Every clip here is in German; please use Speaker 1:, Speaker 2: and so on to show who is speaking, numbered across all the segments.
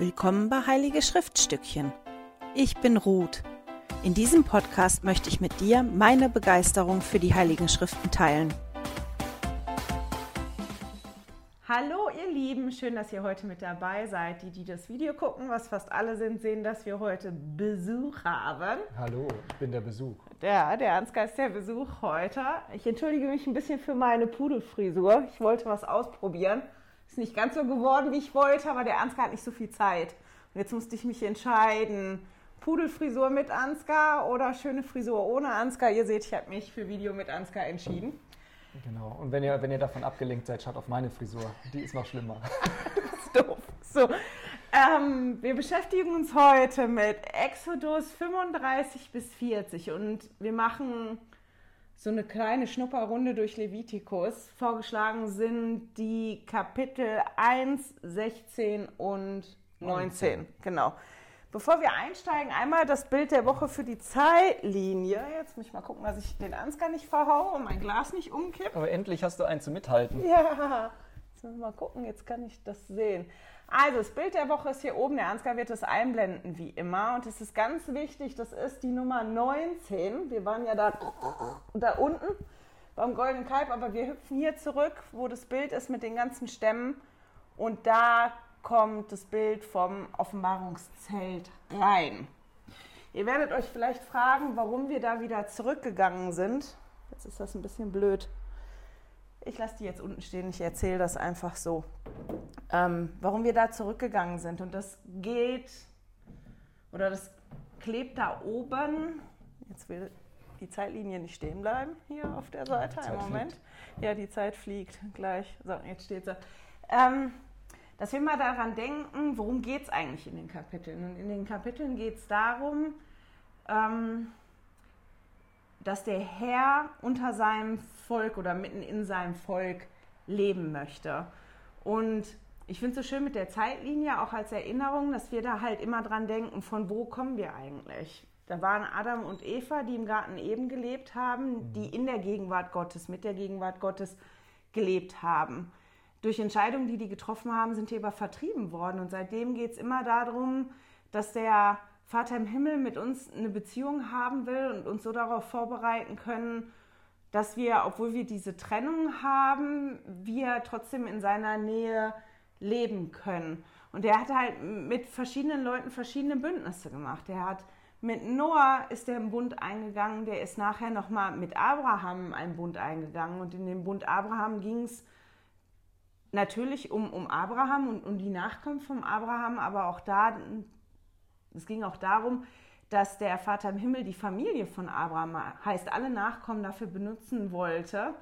Speaker 1: Willkommen bei Heilige Schriftstückchen. Ich bin Ruth. In diesem Podcast möchte ich mit dir meine Begeisterung für die Heiligen Schriften teilen. Hallo ihr Lieben, schön, dass ihr heute mit dabei seid. Die, die das Video gucken, was fast alle sind, sehen, dass wir heute Besuch haben.
Speaker 2: Hallo, ich bin der Besuch.
Speaker 1: Ja, der Ansgar ist der Besuch heute. Ich entschuldige mich ein bisschen für meine Pudelfrisur. Ich wollte was ausprobieren. Ist nicht ganz so geworden, wie ich wollte, aber der Ansgar hat nicht so viel Zeit. Und jetzt musste ich mich entscheiden, Pudelfrisur mit Ansgar oder schöne Frisur ohne Ansgar. Ihr seht, ich habe mich für Video mit Ansgar entschieden.
Speaker 2: Genau. Und wenn ihr, wenn ihr davon abgelenkt seid, schaut auf meine Frisur. Die ist noch schlimmer.
Speaker 1: das ist doof. So. Ähm, wir beschäftigen uns heute mit Exodus 35 bis 40 und wir machen so eine kleine Schnupperrunde durch Levitikus. Vorgeschlagen sind die Kapitel 1, 16 und 19. 19. Genau. Bevor wir einsteigen, einmal das Bild der Woche für die Zeitlinie. Jetzt muss ich mal gucken, dass ich den Ansgar nicht verhaue und mein Glas nicht umkippt.
Speaker 2: Aber endlich hast du einen zu mithalten.
Speaker 1: Ja, jetzt müssen wir mal gucken, jetzt kann ich das sehen. Also, das Bild der Woche ist hier oben. Der Ansgar wird es einblenden, wie immer. Und es ist ganz wichtig, das ist die Nummer 19. Wir waren ja da, da unten beim Goldenen Kalb, aber wir hüpfen hier zurück, wo das Bild ist mit den ganzen Stämmen. Und da kommt das Bild vom Offenbarungszelt rein. Ihr werdet euch vielleicht fragen, warum wir da wieder zurückgegangen sind. Jetzt ist das ein bisschen blöd. Ich lasse die jetzt unten stehen, ich erzähle das einfach so. Ähm, warum wir da zurückgegangen sind. Und das geht, oder das klebt da oben. Jetzt will die Zeitlinie nicht stehen bleiben, hier auf der Seite. Im Moment. Fliegt. Ja, die Zeit fliegt gleich. So, jetzt steht sie. Ähm, dass wir mal daran denken, worum geht es eigentlich in den Kapiteln. Und in den Kapiteln geht es darum, ähm, dass der Herr unter seinem Volk oder mitten in seinem Volk leben möchte. Und ich finde es so schön mit der Zeitlinie, auch als Erinnerung, dass wir da halt immer dran denken, von wo kommen wir eigentlich? Da waren Adam und Eva, die im Garten eben gelebt haben, die in der Gegenwart Gottes, mit der Gegenwart Gottes gelebt haben. Durch Entscheidungen, die die getroffen haben, sind die aber vertrieben worden. Und seitdem geht es immer darum, dass der Vater im Himmel mit uns eine Beziehung haben will und uns so darauf vorbereiten können, dass wir, obwohl wir diese Trennung haben, wir trotzdem in seiner Nähe leben können. Und er hat halt mit verschiedenen Leuten verschiedene Bündnisse gemacht. Er hat mit Noah ist er im Bund eingegangen, der ist nachher nochmal mit Abraham einen Bund eingegangen. Und in dem Bund Abraham ging es natürlich um, um Abraham und um die Nachkommen von Abraham, aber auch da es ging auch darum, dass der Vater im Himmel die Familie von Abraham, heißt alle Nachkommen, dafür benutzen wollte,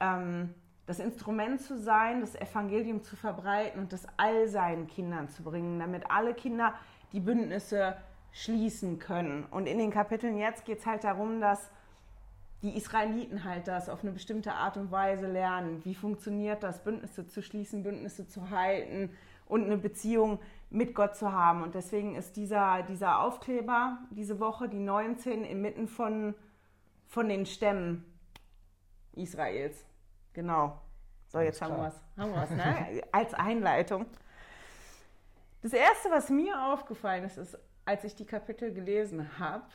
Speaker 1: ähm, das Instrument zu sein, das Evangelium zu verbreiten und das all seinen Kindern zu bringen, damit alle Kinder die Bündnisse schließen können. Und in den Kapiteln jetzt geht es halt darum, dass die Israeliten halt das auf eine bestimmte Art und Weise lernen. Wie funktioniert das, Bündnisse zu schließen, Bündnisse zu halten und eine Beziehung mit Gott zu haben. Und deswegen ist dieser, dieser Aufkleber diese Woche, die 19, inmitten von, von den Stämmen Israels. Genau. So, jetzt haben wir was. Haben wir was, ne? Als Einleitung. Das Erste, was mir aufgefallen ist, ist, als ich die Kapitel gelesen habe,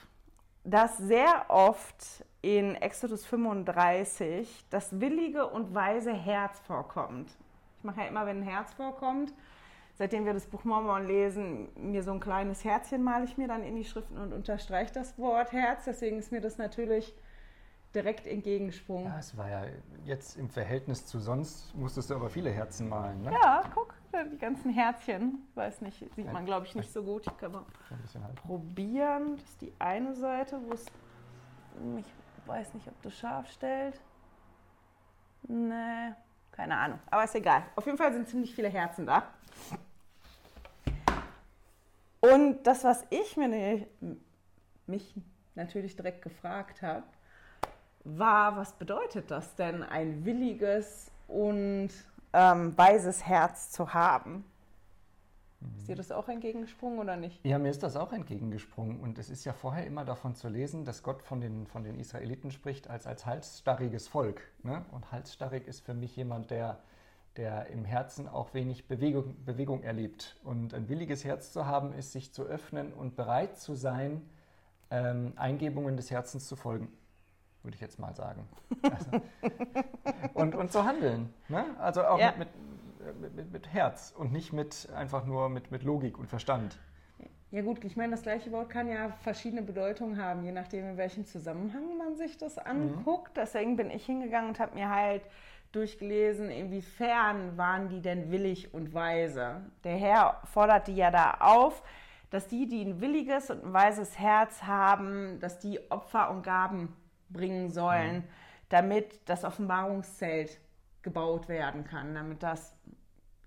Speaker 1: dass sehr oft in Exodus 35 das willige und weise Herz vorkommt. Ich mache ja immer, wenn ein Herz vorkommt, seitdem wir das Buch Mormon lesen, mir so ein kleines Herzchen male ich mir dann in die Schriften und unterstreiche das Wort Herz. Deswegen ist mir das natürlich direkt entgegengesprungen.
Speaker 2: Ja, es war ja jetzt im Verhältnis zu sonst, musstest du aber viele Herzen malen, ne?
Speaker 1: Ja, guck, die ganzen Herzchen. Weiß nicht, sieht man glaube ich nicht so gut. Ich kann mal probieren. Das ist die eine Seite, wo es, ich weiß nicht, ob das scharf stellt. Nee, keine Ahnung. Aber ist egal. Auf jeden Fall sind ziemlich viele Herzen da. Und das, was ich mir mich natürlich direkt gefragt habe, war, was bedeutet das denn, ein williges und ähm, weises Herz zu haben? Ist dir das auch entgegengesprungen oder nicht?
Speaker 2: Ja, mir ist das auch entgegengesprungen. Und es ist ja vorher immer davon zu lesen, dass Gott von den, von den Israeliten spricht als, als halsstarriges Volk. Ne? Und halsstarrig ist für mich jemand, der der im Herzen auch wenig Bewegung, Bewegung erlebt. Und ein williges Herz zu haben, ist sich zu öffnen und bereit zu sein, ähm, Eingebungen des Herzens zu folgen, würde ich jetzt mal sagen. Also, und, und zu handeln. Ne? Also auch
Speaker 1: Ja.
Speaker 2: mit, mit, mit, mit Herz und nicht mit einfach nur mit, mit Logik und Verstand.
Speaker 1: Ja gut, ich meine, das gleiche Wort kann ja verschiedene Bedeutungen haben, je nachdem, in welchem Zusammenhang man sich das anguckt. Deswegen bin ich hingegangen und habe mir halt durchgelesen, inwiefern waren die denn willig und weise. Der Herr fordert die ja da auf, dass die, die ein williges und ein weises Herz haben, dass die Opfer und Gaben bringen sollen, damit das Offenbarungszelt gebaut werden kann, damit das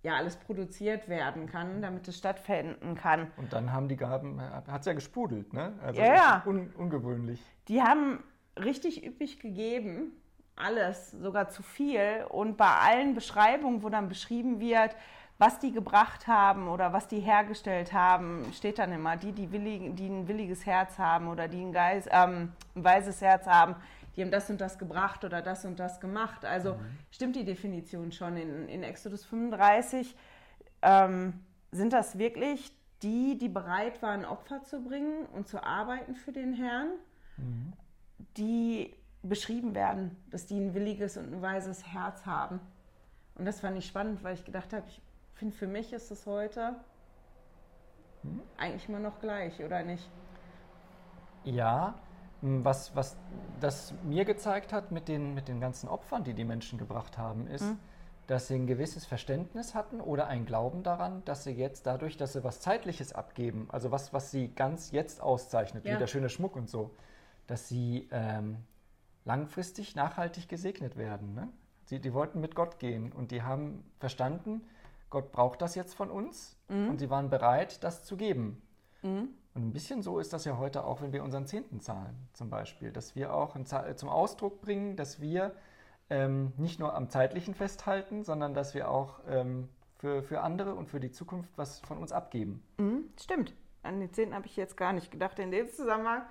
Speaker 1: ja alles produziert werden kann, damit es stattfinden kann.
Speaker 2: Und dann haben die Gaben, hat es ja gesprudelt, ne? Also
Speaker 1: Ja, ja.
Speaker 2: Un, ungewöhnlich.
Speaker 1: Die haben richtig üppig gegeben, alles, sogar zu viel. Und bei allen Beschreibungen, wo dann beschrieben wird, was die gebracht haben oder was die hergestellt haben, steht dann immer, die, die, willig, die ein williges Herz haben oder die ein, Geist, ähm, ein weises Herz haben, die haben das und das gebracht oder das und das gemacht. Also stimmt die Definition schon. In, in Exodus 35 ähm, sind das wirklich die, die bereit waren, Opfer zu bringen und zu arbeiten für den Herrn, die beschrieben werden, dass die ein williges und ein weises Herz haben. Und das fand ich spannend, weil ich gedacht habe, ich finde, für mich ist es heute eigentlich immer noch gleich, oder nicht?
Speaker 2: Ja, was, was das mir gezeigt hat mit den, mit den ganzen Opfern, die die Menschen gebracht haben, ist, dass sie ein gewisses Verständnis hatten oder ein Glauben daran, dass sie jetzt dadurch, dass sie was Zeitliches abgeben, also was, was sie ganz jetzt auszeichnet,
Speaker 1: Ja.
Speaker 2: wie der schöne Schmuck und so, dass sie ähm, langfristig nachhaltig gesegnet werden. Ne? Sie, die wollten mit Gott gehen und die haben verstanden, Gott braucht das jetzt von uns und sie waren bereit, das zu geben. Und ein bisschen so ist das ja heute auch, wenn wir unseren Zehnten zahlen, zum Beispiel. Dass wir auch zum Ausdruck bringen, dass wir ähm, nicht nur am Zeitlichen festhalten, sondern dass wir auch ähm, für, für andere und für die Zukunft was von uns abgeben.
Speaker 1: Mhm, stimmt. An den Zehnten habe ich jetzt gar nicht gedacht in dem Zusammenhang.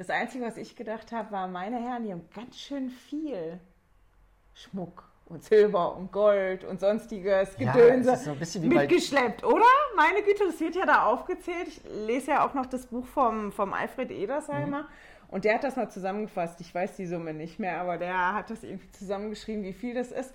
Speaker 1: Das Einzige, was ich gedacht habe, war, meine Herren, die haben ganz schön viel Schmuck und Silber und Gold und sonstiges
Speaker 2: Ja,
Speaker 1: Gedönse
Speaker 2: ist so
Speaker 1: mitgeschleppt, oder? Meine Güte, das wird ja da aufgezählt. Ich lese ja auch noch das Buch vom, vom Alfred Edersheimer. Und der hat das mal zusammengefasst. Ich weiß die Summe nicht mehr, aber der hat das irgendwie zusammengeschrieben, wie viel das ist.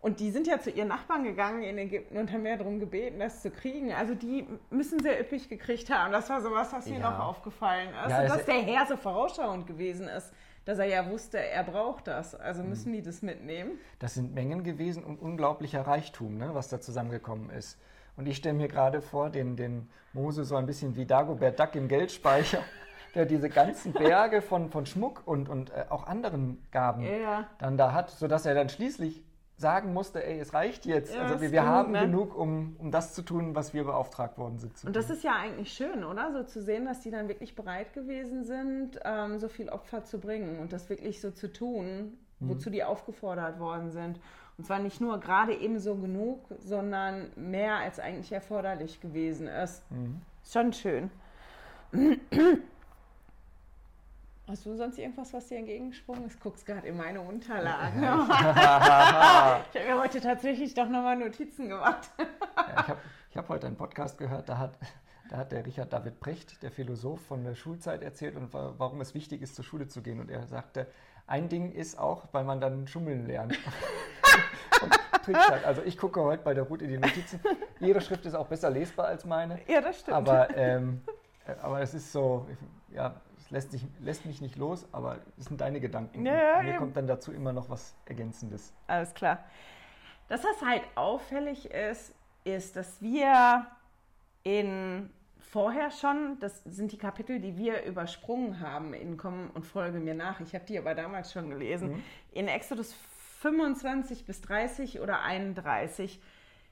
Speaker 1: Und die sind ja zu ihren Nachbarn gegangen in Ägypten und haben ja darum gebeten, das zu kriegen. Also die müssen sehr üppig gekriegt haben. Das war sowas, was mir
Speaker 2: Ja.
Speaker 1: noch aufgefallen ist.
Speaker 2: Ja,
Speaker 1: dass der Herr so vorausschauend gewesen ist, dass er ja wusste, er braucht das. Also müssen die das mitnehmen.
Speaker 2: Das sind Mengen gewesen und unglaublicher Reichtum, ne, was da zusammengekommen ist. Und ich stelle mir gerade vor, den, den Mose so ein bisschen wie Dagobert Duck im Geldspeicher, der diese ganzen Berge von, von Schmuck und, und äh, auch anderen Gaben
Speaker 1: Ja.
Speaker 2: dann da hat, sodass er dann schließlich sagen musste, ey, es reicht jetzt.
Speaker 1: Ja,
Speaker 2: also wir, wir
Speaker 1: genug,
Speaker 2: haben
Speaker 1: ne?
Speaker 2: genug, um, um das zu tun, was wir beauftragt worden sind.
Speaker 1: Und das
Speaker 2: tun.
Speaker 1: ist ja eigentlich schön, oder? So zu sehen, dass die dann wirklich bereit gewesen sind, ähm, so viel Opfer zu bringen und das wirklich so zu tun, wozu die aufgefordert worden sind. Und zwar nicht nur gerade eben so genug, sondern mehr als eigentlich erforderlich gewesen ist. Ist schon schön. Hast du sonst irgendwas, was dir entgegengesprungen ist? Guckst gerade in meine Unterlagen. ich habe mir heute tatsächlich doch nochmal Notizen gemacht.
Speaker 2: Ja, ich habe hab heute einen Podcast gehört, da hat, da hat der Richard David Precht, der Philosoph, von der Schulzeit erzählt und wa- warum es wichtig ist, zur Schule zu gehen. Und er sagte, ein Ding ist auch, weil man dann schummeln lernt. Also ich gucke heute bei der Ruth in die Notizen. Ihre Schrift ist auch besser lesbar als meine.
Speaker 1: Ja, das stimmt.
Speaker 2: Aber, ähm, äh, aber es ist so, ja, es lässt, sich, lässt mich nicht los, aber es sind deine Gedanken.
Speaker 1: Ja,
Speaker 2: Mir
Speaker 1: eben.
Speaker 2: kommt dann dazu immer noch was Ergänzendes.
Speaker 1: Alles klar. Dass das halt auffällig ist, ist, dass wir in vorher schon, das sind die Kapitel, die wir übersprungen haben in Komm und Folge mir nach. Ich habe die aber damals schon gelesen. In Exodus 25 bis 30 oder 31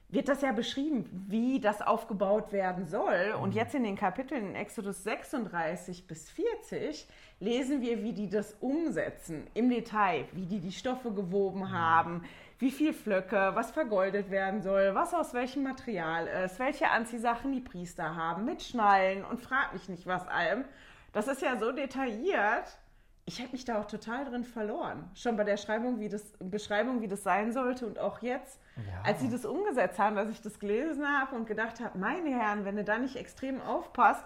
Speaker 1: wird das ja beschrieben, wie das aufgebaut werden soll. Und jetzt in den Kapiteln in Exodus 36 bis 40 lesen wir, wie die das umsetzen im Detail, wie die die Stoffe gewoben haben, wie viel Flöcke, was vergoldet werden soll, was aus welchem Material ist, welche Anziehsachen die Priester haben, mit Schnallen und frag mich nicht was allem. Das ist ja so detailliert, ich habe mich da auch total drin verloren. Schon bei der Schreibung, wie das, Beschreibung, wie das sein sollte und auch jetzt, ja. als sie das umgesetzt haben, dass ich das gelesen habe und gedacht habe, meine Herren, wenn du da nicht extrem aufpasst,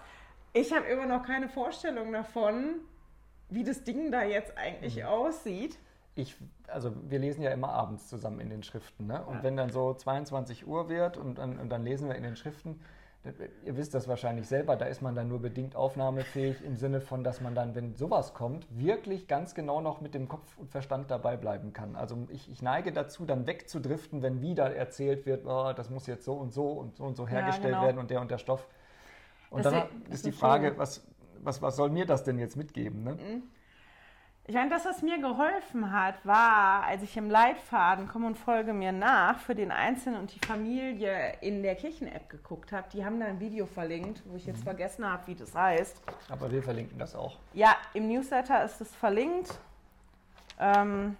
Speaker 1: ich habe immer noch keine Vorstellung davon, wie das Ding da jetzt eigentlich mhm. aussieht.
Speaker 2: Ich, also wir lesen ja immer abends zusammen in den Schriften. Ne? Und ja. wenn dann so 22 Uhr wird und dann, und dann lesen wir in den Schriften, ihr wisst das wahrscheinlich selber, da ist man dann nur bedingt aufnahmefähig im Sinne von, dass man dann, wenn sowas kommt, wirklich ganz genau noch mit dem Kopf und Verstand dabei bleiben kann. Also ich, ich neige dazu, dann wegzudriften, wenn wieder erzählt wird, oh, das muss jetzt so und so und so und so hergestellt ja, genau. werden und der und der Stoff. Und das dann ist, ist die Frage, was, was, was soll mir das denn jetzt mitgeben? Ne? Mhm.
Speaker 1: Ich meine, das, was mir geholfen hat, war, als ich im Leitfaden Komm und folge mir nach für den Einzelnen und die Familie in der Kirchen-App geguckt habe. Die haben da ein Video verlinkt, wo ich jetzt mhm. vergessen habe, wie das heißt.
Speaker 2: Aber wir verlinken das auch.
Speaker 1: Ja, im Newsletter ist es verlinkt. Ähm,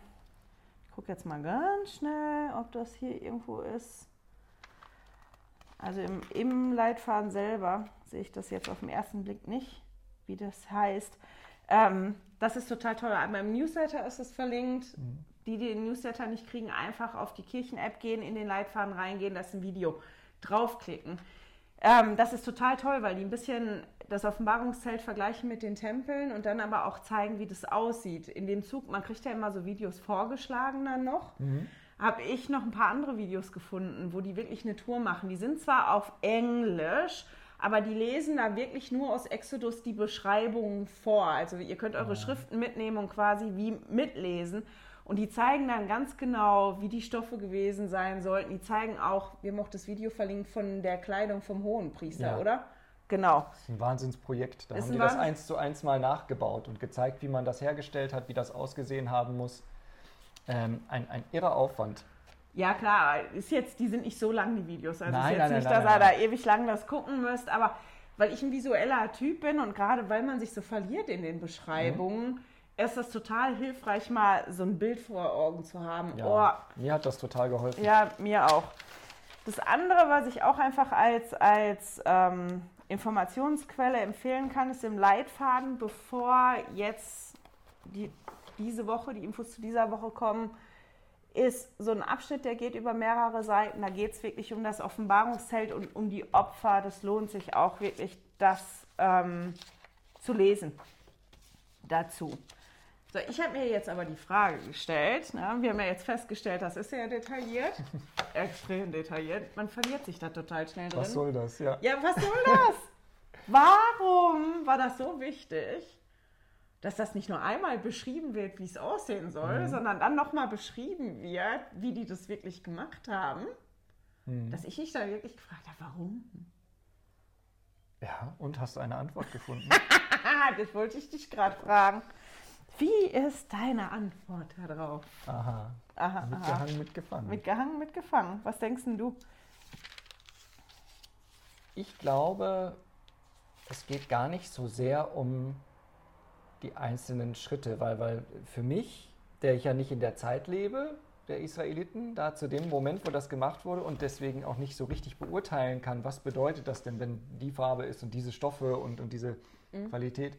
Speaker 1: ich gucke jetzt mal ganz schnell, ob das hier irgendwo ist. Also im, im Leitfaden selber sehe ich das jetzt auf den ersten Blick nicht, wie das heißt. Ähm, das ist total toll. Aber im Newsletter ist es verlinkt. Mhm. Die, die den Newsletter nicht kriegen, einfach auf die Kirchen-App gehen, in den Leitfaden reingehen, das ist ein Video, draufklicken. Ähm, das ist total toll, weil die ein bisschen das Offenbarungszelt vergleichen mit den Tempeln und dann aber auch zeigen, wie das aussieht. In dem Zug, man kriegt ja immer so Videos vorgeschlagen dann noch. Mhm. Habe ich noch ein paar andere Videos gefunden, wo die wirklich eine Tour machen. Die sind zwar auf Englisch, aber die lesen da wirklich nur aus Exodus die Beschreibungen vor. Also ihr könnt eure ja. Schriften mitnehmen und quasi wie mitlesen. Und die zeigen dann ganz genau, wie die Stoffe gewesen sein sollten. Die zeigen auch, wir haben auch das Video verlinkt von der Kleidung vom Hohenpriester, ja. oder?
Speaker 2: Genau. Das ist ein Wahnsinnsprojekt. Da ist haben die das eins zu eins mal nachgebaut und gezeigt, wie man das hergestellt hat, wie das ausgesehen haben muss. Ähm, ein, ein irrer Aufwand.
Speaker 1: Ja, klar, ist jetzt, die sind nicht so lang, die Videos. Also
Speaker 2: nein,
Speaker 1: ist jetzt
Speaker 2: nein,
Speaker 1: nicht,
Speaker 2: nein,
Speaker 1: dass ihr da ewig lang das gucken müsst, aber weil ich ein visueller Typ bin und gerade weil man sich so verliert in den Beschreibungen, mhm. ist das total hilfreich, mal so ein Bild vor Augen zu haben.
Speaker 2: Ja, oh. Mir hat das total geholfen.
Speaker 1: Ja, mir auch. Das andere, was ich auch einfach als, als ähm, Informationsquelle empfehlen kann, ist im Leitfaden, bevor jetzt die, diese Woche, die Infos zu dieser Woche kommen, ist so ein Abschnitt, der geht über mehrere Seiten. Da geht es wirklich um das Offenbarungszelt und um die Opfer. Das lohnt sich auch wirklich, das ähm, zu lesen dazu. So, ich habe mir jetzt aber die Frage gestellt. Ne? Wir haben ja jetzt festgestellt, das ist sehr detailliert, extrem detailliert. Man verliert sich da total schnell drin.
Speaker 2: Was soll das? Ja,
Speaker 1: ja was soll das? Warum war das so wichtig? Dass das nicht nur einmal beschrieben wird, wie es aussehen soll, mhm. sondern dann nochmal beschrieben wird, wie die das wirklich gemacht haben, mhm. dass ich mich da wirklich gefragt habe, warum?
Speaker 2: Ja, und hast du eine Antwort gefunden?
Speaker 1: das wollte ich dich gerade fragen. Wie ist deine Antwort darauf?
Speaker 2: Aha. aha mitgehangen, aha. mitgefangen.
Speaker 1: Mitgehangen, mitgefangen. Was denkst du?
Speaker 2: Ich glaube, es geht gar nicht so sehr um die einzelnen Schritte, weil, weil für mich, der ich ja nicht in der Zeit lebe, der Israeliten, da zu dem Moment, wo das gemacht wurde und deswegen auch nicht so richtig beurteilen kann, was bedeutet das denn, wenn die Farbe ist und diese Stoffe und, und diese mhm. Qualität.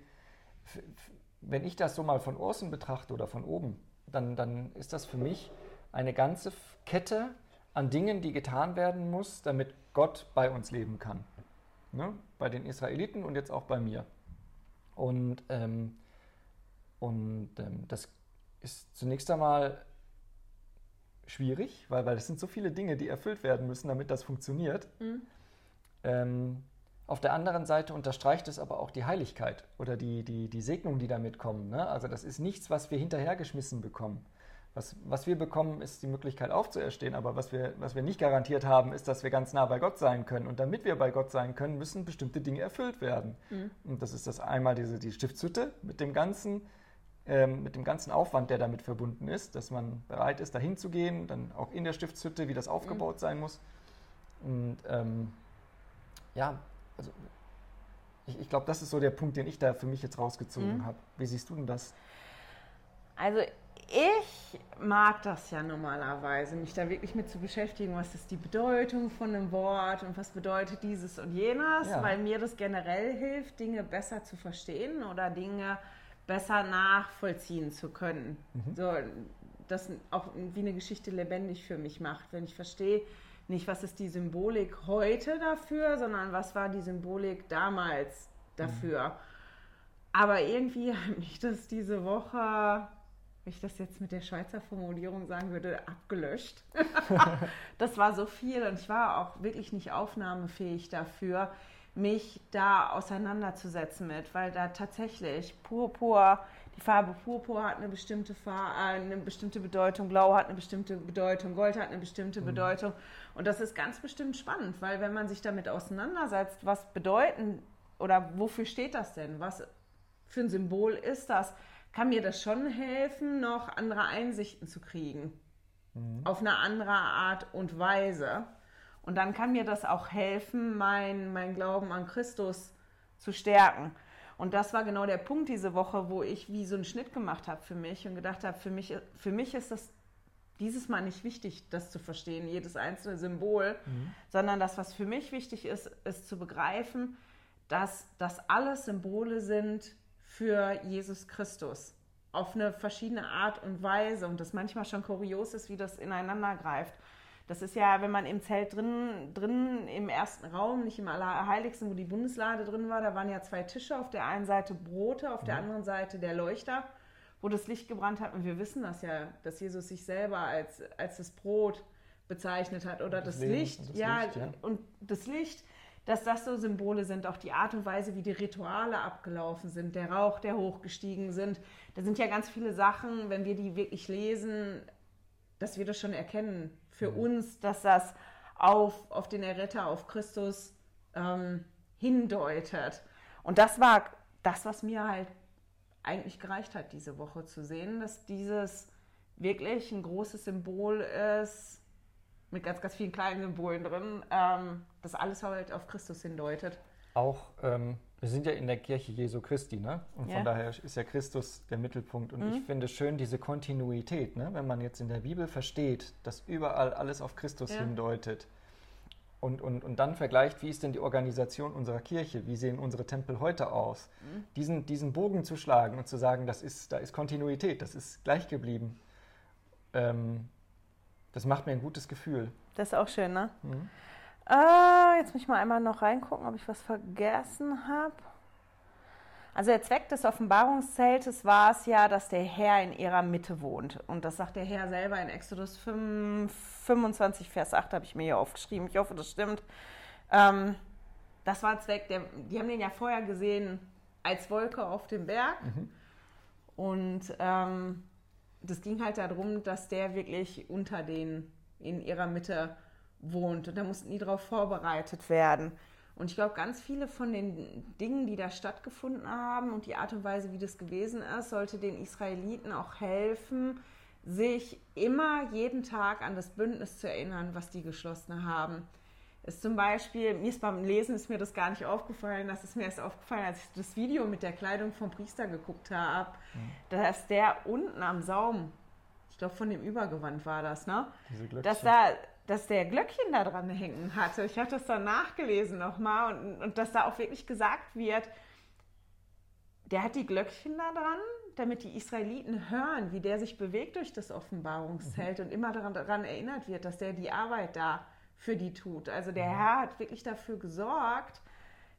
Speaker 2: Wenn ich das so mal von außen betrachte oder von oben, dann, dann ist das für mich eine ganze Kette an Dingen, die getan werden muss, damit Gott bei uns leben kann. Ne? Bei den Israeliten und jetzt auch bei mir. Und ähm, und ähm, das ist zunächst einmal schwierig, weil, weil es sind so viele Dinge, die erfüllt werden müssen, damit das funktioniert. Mhm. Ähm, auf der anderen Seite unterstreicht es aber auch die Heiligkeit oder die, die, die Segnung, die damit kommen. Ne? Also das ist nichts, was wir hinterhergeschmissen bekommen. Was, was wir bekommen, ist die Möglichkeit aufzuerstehen, aber was wir, was wir nicht garantiert haben, ist, dass wir ganz nah bei Gott sein können. Und damit wir bei Gott sein können, müssen bestimmte Dinge erfüllt werden. Mhm. Und das ist das einmal diese, die Stiftshütte mit dem ganzen ähm, mit dem ganzen Aufwand, der damit verbunden ist, dass man bereit ist, dahin zu gehen, dann auch in der Stiftshütte, wie das aufgebaut mhm. sein muss. Und ähm, ja, also ich, ich glaube, das ist so der Punkt, den ich da für mich jetzt rausgezogen mhm. habe. Wie siehst du denn das?
Speaker 1: Also ich mag das ja normalerweise, mich da wirklich mit zu beschäftigen, was ist die Bedeutung von einem Wort und was bedeutet dieses und jenes, ja. weil mir das generell hilft, Dinge besser zu verstehen oder Dinge besser nachvollziehen zu können. Mhm. So, das auch wie eine Geschichte lebendig für mich macht, wenn ich verstehe, nicht was ist die Symbolik heute dafür, sondern was war die Symbolik damals dafür. Mhm. Aber irgendwie hat mich das diese Woche, wenn ich das jetzt mit der Schweizer Formulierung sagen würde, abgelöscht. das war so viel und ich war auch wirklich nicht aufnahmefähig dafür, mich da auseinanderzusetzen mit, weil da tatsächlich Purpur, die Farbe Purpur hat eine bestimmte, Farbe, äh, eine bestimmte Bedeutung, Blau hat eine bestimmte Bedeutung, Gold hat eine bestimmte mhm. Bedeutung. Und das ist ganz bestimmt spannend, weil wenn man sich damit auseinandersetzt, was bedeuten oder wofür steht das denn? Was für ein Symbol ist das? Kann mir das schon helfen, noch andere Einsichten zu kriegen? Mhm. Auf eine andere Art und Weise. Und dann kann mir das auch helfen, mein, mein Glauben an Christus zu stärken. Und das war genau der Punkt diese Woche, wo ich wie so einen Schnitt gemacht habe für mich und gedacht habe, für mich, für mich ist das dieses Mal nicht wichtig, das zu verstehen, jedes einzelne Symbol, mhm. sondern das, was für mich wichtig ist, ist zu begreifen, dass das alles Symbole sind für Jesus Christus auf eine verschiedene Art und Weise und das manchmal schon kurios ist, wie das ineinander greift. Das ist ja, wenn man im Zelt drin, drin im ersten Raum, nicht im Allerheiligsten, wo die Bundeslade drin war, da waren ja zwei Tische, auf der einen Seite Brote, auf der anderen Seite der Leuchter, wo das Licht gebrannt hat. Und wir wissen das ja, dass Jesus sich selber als, als das Brot bezeichnet hat oder das, das Licht, das ja, Licht, ja, und das Licht, dass das so Symbole sind, auch die Art und Weise, wie die Rituale abgelaufen sind, der Rauch, der hochgestiegen sind. Da sind ja ganz viele Sachen, wenn wir die wirklich lesen, dass wir das schon erkennen für mhm. uns, dass das auf, auf den Erretter, auf Christus ähm, hindeutet. Und das war das, was mir halt eigentlich gereicht hat, diese Woche zu sehen, dass dieses wirklich ein großes Symbol ist, mit ganz, ganz vielen kleinen Symbolen drin, ähm, das alles halt auf Christus hindeutet.
Speaker 2: Auch ähm, wir sind ja in der Kirche Jesu Christi, ne? Und von ja. daher ist ja Christus der Mittelpunkt. Und mhm. ich finde schön diese Kontinuität, ne? Wenn man jetzt in der Bibel versteht, dass überall alles auf Christus ja. hindeutet und, und, und dann vergleicht, wie ist denn die Organisation unserer Kirche, wie sehen unsere Tempel heute aus, mhm. diesen, diesen Bogen zu schlagen und zu sagen, das ist, da ist Kontinuität, das ist gleich geblieben. Ähm, das macht mir ein gutes Gefühl.
Speaker 1: Das ist auch schön, ne? Mhm. Äh, jetzt muss ich mal einmal noch reingucken, ob ich was vergessen habe. Also der Zweck des Offenbarungszeltes war es ja, dass der Herr in ihrer Mitte wohnt. Und das sagt der Herr selber in Exodus 5, 25, Vers 8, habe ich mir hier aufgeschrieben. Ich hoffe, das stimmt. Ähm, das war Zweck, der, die haben den ja vorher gesehen als Wolke auf dem Berg. Mhm. Und ähm, das ging halt darum, dass der wirklich unter den, in ihrer Mitte wohnt. Und da mussten die darauf vorbereitet werden. Und ich glaube, ganz viele von den Dingen, die da stattgefunden haben und die Art und Weise, wie das gewesen ist, sollte den Israeliten auch helfen, sich immer jeden Tag an das Bündnis zu erinnern, was die geschlossen haben. Ist zum Beispiel, mir ist beim Lesen ist mir das gar nicht aufgefallen, das ist mir erst aufgefallen, als ich das Video mit der Kleidung vom Priester geguckt habe, mhm. dass der unten am Saum, ich glaube von dem Übergewand war das, ne? Dass da dass der Glöckchen da dran hängen hatte. Ich habe das dann nachgelesen nochmal und, und dass da auch wirklich gesagt wird, der hat die Glöckchen da dran, damit die Israeliten hören, wie der sich bewegt durch das Offenbarungszelt mhm. und immer daran, daran, erinnert wird, dass der die Arbeit da für die tut. Also der mhm. Herr hat wirklich dafür gesorgt,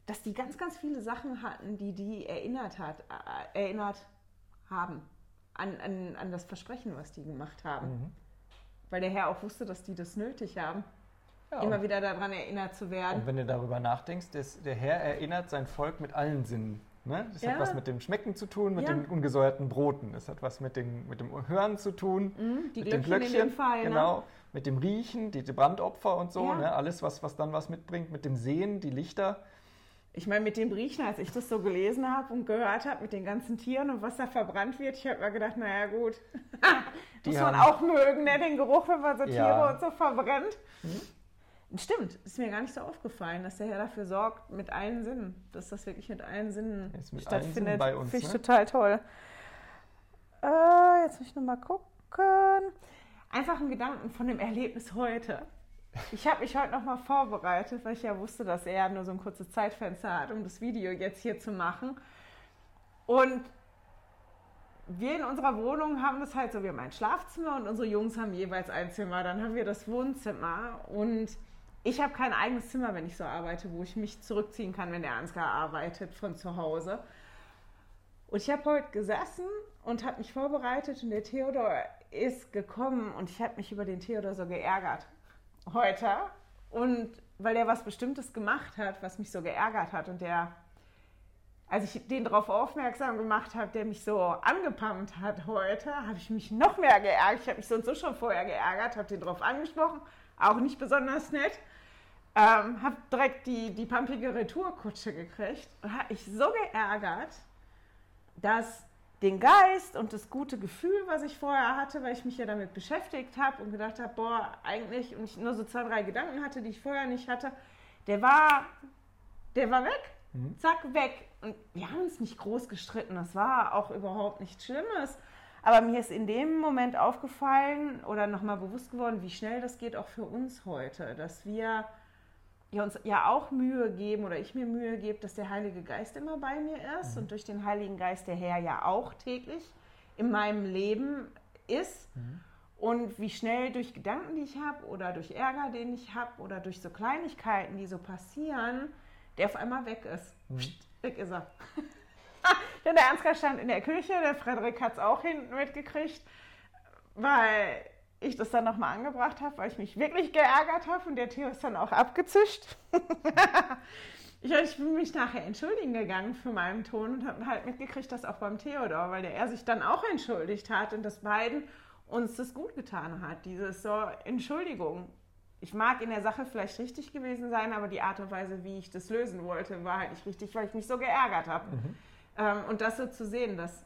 Speaker 1: dass die ganz, ganz viele Sachen hatten, die die erinnert hat, äh, erinnert haben an, an, an das Versprechen, was die gemacht haben. Mhm weil der Herr auch wusste, dass die das nötig haben. Ja, immer wieder daran erinnert zu werden.
Speaker 2: Und wenn du darüber nachdenkst, des, der Herr erinnert sein Volk mit allen Sinnen. Ne? Das ja. hat was mit dem Schmecken zu tun, mit ja. den ungesäuerten Broten. Das hat was mit, den, mit dem Hören zu tun,
Speaker 1: mhm, die
Speaker 2: mit
Speaker 1: Glöckchen dem Glöckchen, in dem Fall,
Speaker 2: ne? genau, mit dem Riechen, die, die Brandopfer und so, ne? alles, was, was dann was mitbringt, mit dem Sehen, die Lichter.
Speaker 1: Ich meine, mit dem Riechen, als ich das so gelesen habe und gehört habe, mit den ganzen Tieren und was da verbrannt wird, ich habe mir gedacht, naja gut, muss man auch mögen, ne? den Geruch, wenn man so Tiere ja. und so verbrennt. Mhm. Stimmt, ist mir gar nicht so aufgefallen, dass der Herr dafür sorgt, mit allen Sinnen, dass das wirklich mit allen Sinnen mit stattfindet. Finde ich ne? total toll. Äh, jetzt muss ich nochmal gucken. Einfach ein Gedanken von dem Erlebnis heute. Ich habe mich heute nochmal vorbereitet, weil ich ja wusste, dass er nur so ein kurzes Zeitfenster hat, um das Video jetzt hier zu machen. Und wir in unserer Wohnung haben das halt so, wir haben ein Schlafzimmer und unsere Jungs haben jeweils ein Zimmer. Dann haben wir das Wohnzimmer und ich habe kein eigenes Zimmer, wenn ich so arbeite, wo ich mich zurückziehen kann, wenn der Ansgar arbeitet von zu Hause. Und ich habe heute gesessen und habe mich vorbereitet und der Theodor ist gekommen und ich habe mich über den Theodor so geärgert heute. Und weil er was Bestimmtes gemacht hat, was mich so geärgert hat und der als ich den darauf aufmerksam gemacht habe, der mich so angepumpt hat heute, habe ich mich noch mehr geärgert. Ich habe mich sonst so schon vorher geärgert, habe den darauf angesprochen, auch nicht besonders nett. Ähm, habe direkt die, die pumpige Retourkutsche gekriegt und habe mich so geärgert, dass den Geist und das gute Gefühl, was ich vorher hatte, weil ich mich ja damit beschäftigt habe und gedacht habe, boah, eigentlich, und ich nur so zwei, drei Gedanken hatte, die ich vorher nicht hatte, der war, der war weg. Mhm. Zack, weg. Und wir haben uns nicht groß gestritten. Das war auch überhaupt nichts Schlimmes. Aber mir ist in dem Moment aufgefallen oder nochmal bewusst geworden, wie schnell das geht auch für uns heute, dass wir ja, uns ja auch Mühe geben oder ich mir Mühe gebe, dass der Heilige Geist immer bei mir ist mhm. und durch den Heiligen Geist der Herr ja auch täglich in meinem Leben ist. Mhm. Und wie schnell durch Gedanken, die ich habe oder durch Ärger, den ich habe oder durch so Kleinigkeiten, die so passieren, der auf einmal weg ist. Mhm. Weg ist er. ja, der Ansgar stand in der Küche, der Frederik hat es auch hinten mitgekriegt, weil ich das dann nochmal angebracht habe, weil ich mich wirklich geärgert habe und der Theo ist dann auch abgezischt. ich, ich bin mich nachher entschuldigen gegangen für meinen Ton und habe halt mitgekriegt, dass auch beim Theodor, weil der er sich dann auch entschuldigt hat und dass beiden uns das gut getan hat. Dieses so, Entschuldigung, ich mag in der Sache vielleicht richtig gewesen sein, aber die Art und Weise, wie ich das lösen wollte, war halt nicht richtig, weil ich mich so geärgert habe. Mhm. Ähm, und das so zu sehen, dass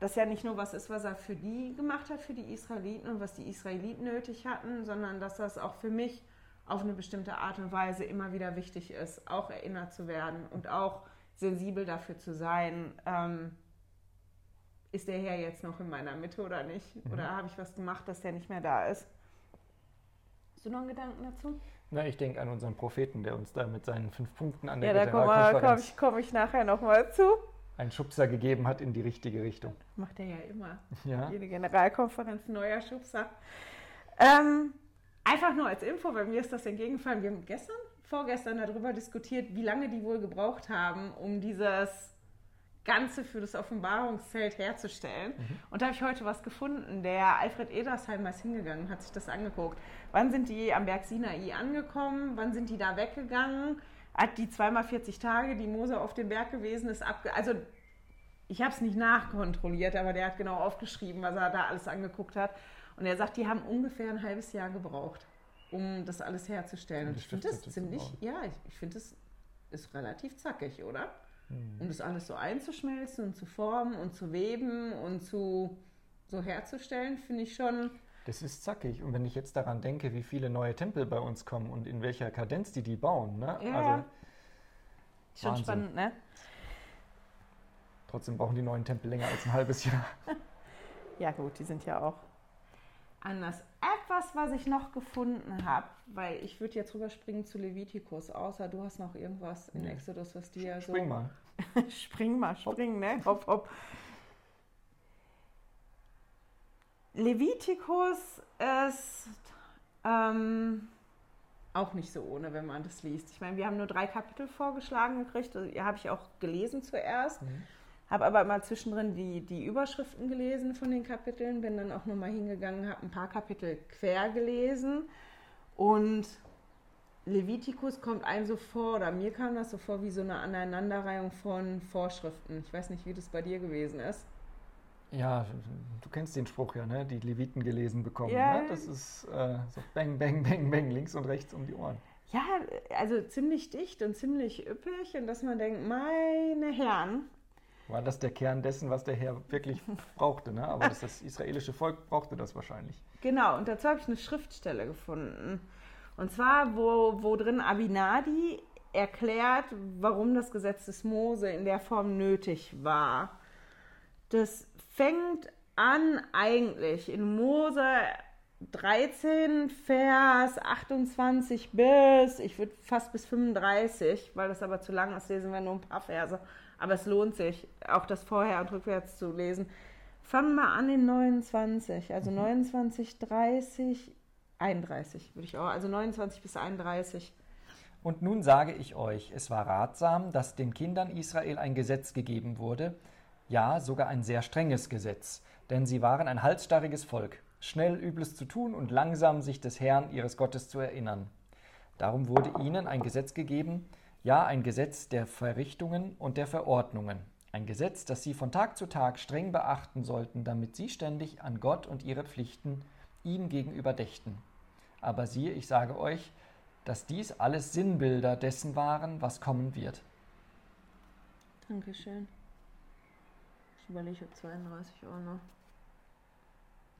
Speaker 1: das ja nicht nur was ist, was er für die gemacht hat, für die Israeliten und was die Israeliten nötig hatten, sondern dass das auch für mich auf eine bestimmte Art und Weise immer wieder wichtig ist, auch erinnert zu werden und auch sensibel dafür zu sein, ähm, ist der Herr jetzt noch in meiner Mitte oder nicht? Mhm. Oder habe ich was gemacht, dass der nicht mehr da ist? Hast du noch einen Gedanken dazu?
Speaker 2: Na, ich denke an unseren Propheten, der uns da mit seinen fünf Punkten an
Speaker 1: der ja, da komme ich, komm ich nachher nochmal zu.
Speaker 2: Einen Schubser gegeben hat in die richtige Richtung.
Speaker 1: Macht er ja immer. Ja. Jede Generalkonferenz neuer Schubser. Ähm, einfach nur als Info, weil mir ist das entgegengefallen. Wir haben gestern, vorgestern darüber diskutiert, wie lange die wohl gebraucht haben, um dieses Ganze für das Offenbarungszelt herzustellen. Mhm. Und da habe ich heute was gefunden. Der Alfred Edersheimer ist hingegangen und hat sich das angeguckt. Wann sind die am Berg Sinai angekommen? Wann sind die da weggegangen? Hat die zweimal 40 Tage, die Mose auf dem Berg gewesen ist, abge also ich habe es nicht nachkontrolliert, aber der hat genau aufgeschrieben, was er da alles angeguckt hat. Und er sagt, die haben ungefähr ein halbes Jahr gebraucht, um das alles herzustellen. Und ich finde das, ziemlich, ja, ich, ich finde das ist relativ zackig, oder? Mhm. Um das alles so einzuschmelzen und zu formen und zu weben und zu so herzustellen, finde ich schon.
Speaker 2: Das ist zackig. Und wenn ich jetzt daran denke, wie viele neue Tempel bei uns kommen und in welcher Kadenz die die bauen, ne?
Speaker 1: Ja. Also, schon Wahnsinn. spannend, ne?
Speaker 2: Trotzdem brauchen die neuen Tempel länger als ein halbes Jahr.
Speaker 1: ja gut, die sind ja auch anders. Etwas, was ich noch gefunden habe, weil ich würde jetzt rüberspringen zu Levitikus, außer du hast noch irgendwas in nee. Exodus, was dir
Speaker 2: so... Spring mal.
Speaker 1: spring mal, spring, ne? Hopp, hopp. Levitikus ist ähm, auch nicht so ohne, wenn man das liest. Ich meine, wir haben nur drei Kapitel vorgeschlagen gekriegt, also, habe ich auch gelesen zuerst. Mhm. Habe aber mal zwischendrin die, die Überschriften gelesen von den Kapiteln, bin dann auch nochmal hingegangen, habe ein paar Kapitel quer gelesen und Levitikus kommt einem so vor, oder mir kam das so vor, wie so eine Aneinanderreihung von Vorschriften. Ich weiß nicht, wie das bei dir gewesen ist.
Speaker 2: Ja, du kennst den Spruch ja, ne? Die Leviten gelesen bekommen. Ja. Ne? Das ist äh, so bang, bang, bang, bang, links und rechts um die Ohren.
Speaker 1: Ja, also ziemlich dicht und ziemlich üppig und dass man denkt, meine Herren,
Speaker 2: war das der Kern dessen, was der Herr wirklich brauchte. Ne? Aber das, das israelische Volk brauchte das wahrscheinlich.
Speaker 1: Genau, und dazu habe ich eine Schriftstelle gefunden. Und zwar, wo, wo drin Abinadi erklärt, warum das Gesetz des Mose in der Form nötig war. Das fängt an eigentlich in Mose 13, Vers 28 bis, ich würde fast bis 35, weil das aber zu lang ist, lesen wir nur ein paar Verse aber es lohnt sich, auch das vorher und rückwärts zu lesen. Fangen wir an in 29, also mhm. 29, 30, 31 würde ich auch, also 29 bis 31.
Speaker 2: Und nun sage ich euch, es war ratsam, dass den Kindern Israel ein Gesetz gegeben wurde, ja sogar ein sehr strenges Gesetz, denn sie waren ein halsstarriges Volk, schnell Übles zu tun und langsam sich des Herrn ihres Gottes zu erinnern. Darum wurde ihnen ein Gesetz gegeben, ja ein Gesetz der Verrichtungen und der Verordnungen, ein Gesetz, das sie von Tag zu Tag streng beachten sollten, damit sie ständig an Gott und ihre Pflichten ihm gegenüber dächten. Aber siehe, ich sage euch, dass dies alles Sinnbilder dessen waren, was kommen wird.
Speaker 1: Dankeschön. Ich überlege, ob 32 auch noch.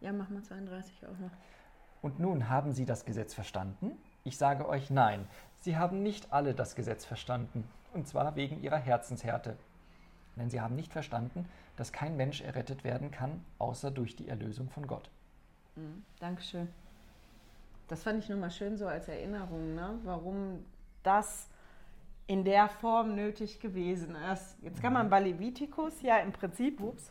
Speaker 1: Ja, mach mal 32 auch noch.
Speaker 2: Und nun haben Sie das Gesetz verstanden? Ich sage euch nein, Sie haben nicht alle das Gesetz verstanden, und zwar wegen ihrer Herzenshärte. Denn sie haben nicht verstanden, dass kein Mensch errettet werden kann, außer durch die Erlösung von Gott.
Speaker 1: Mhm, Dankeschön. Das fand ich nur mal schön so als Erinnerung, ne? warum das in der Form nötig gewesen ist. Jetzt kann man bei Levitikus ja im Prinzip, ups,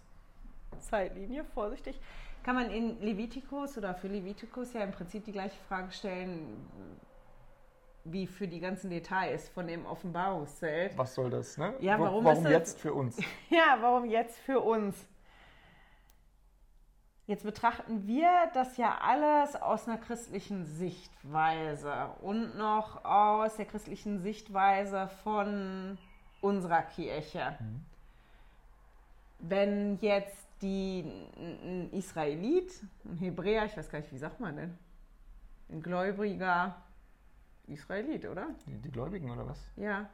Speaker 1: Zeitlinie, vorsichtig, kann man in Levitikus oder für Levitikus ja im Prinzip die gleiche Frage stellen wie für die ganzen Details von dem Offenbarungszelt.
Speaker 2: Was soll das, ne?
Speaker 1: Ja, warum,
Speaker 2: warum jetzt für uns?
Speaker 1: Ja, warum jetzt für uns? Jetzt betrachten wir das ja alles aus einer christlichen Sichtweise und noch aus der christlichen Sichtweise von unserer Kirche. Mhm. Wenn jetzt die ein Israelit, ein Hebräer, ich weiß gar nicht, wie sagt man denn, ein Gläubiger Israelit, oder?
Speaker 2: Die, die Gläubigen oder was?
Speaker 1: Ja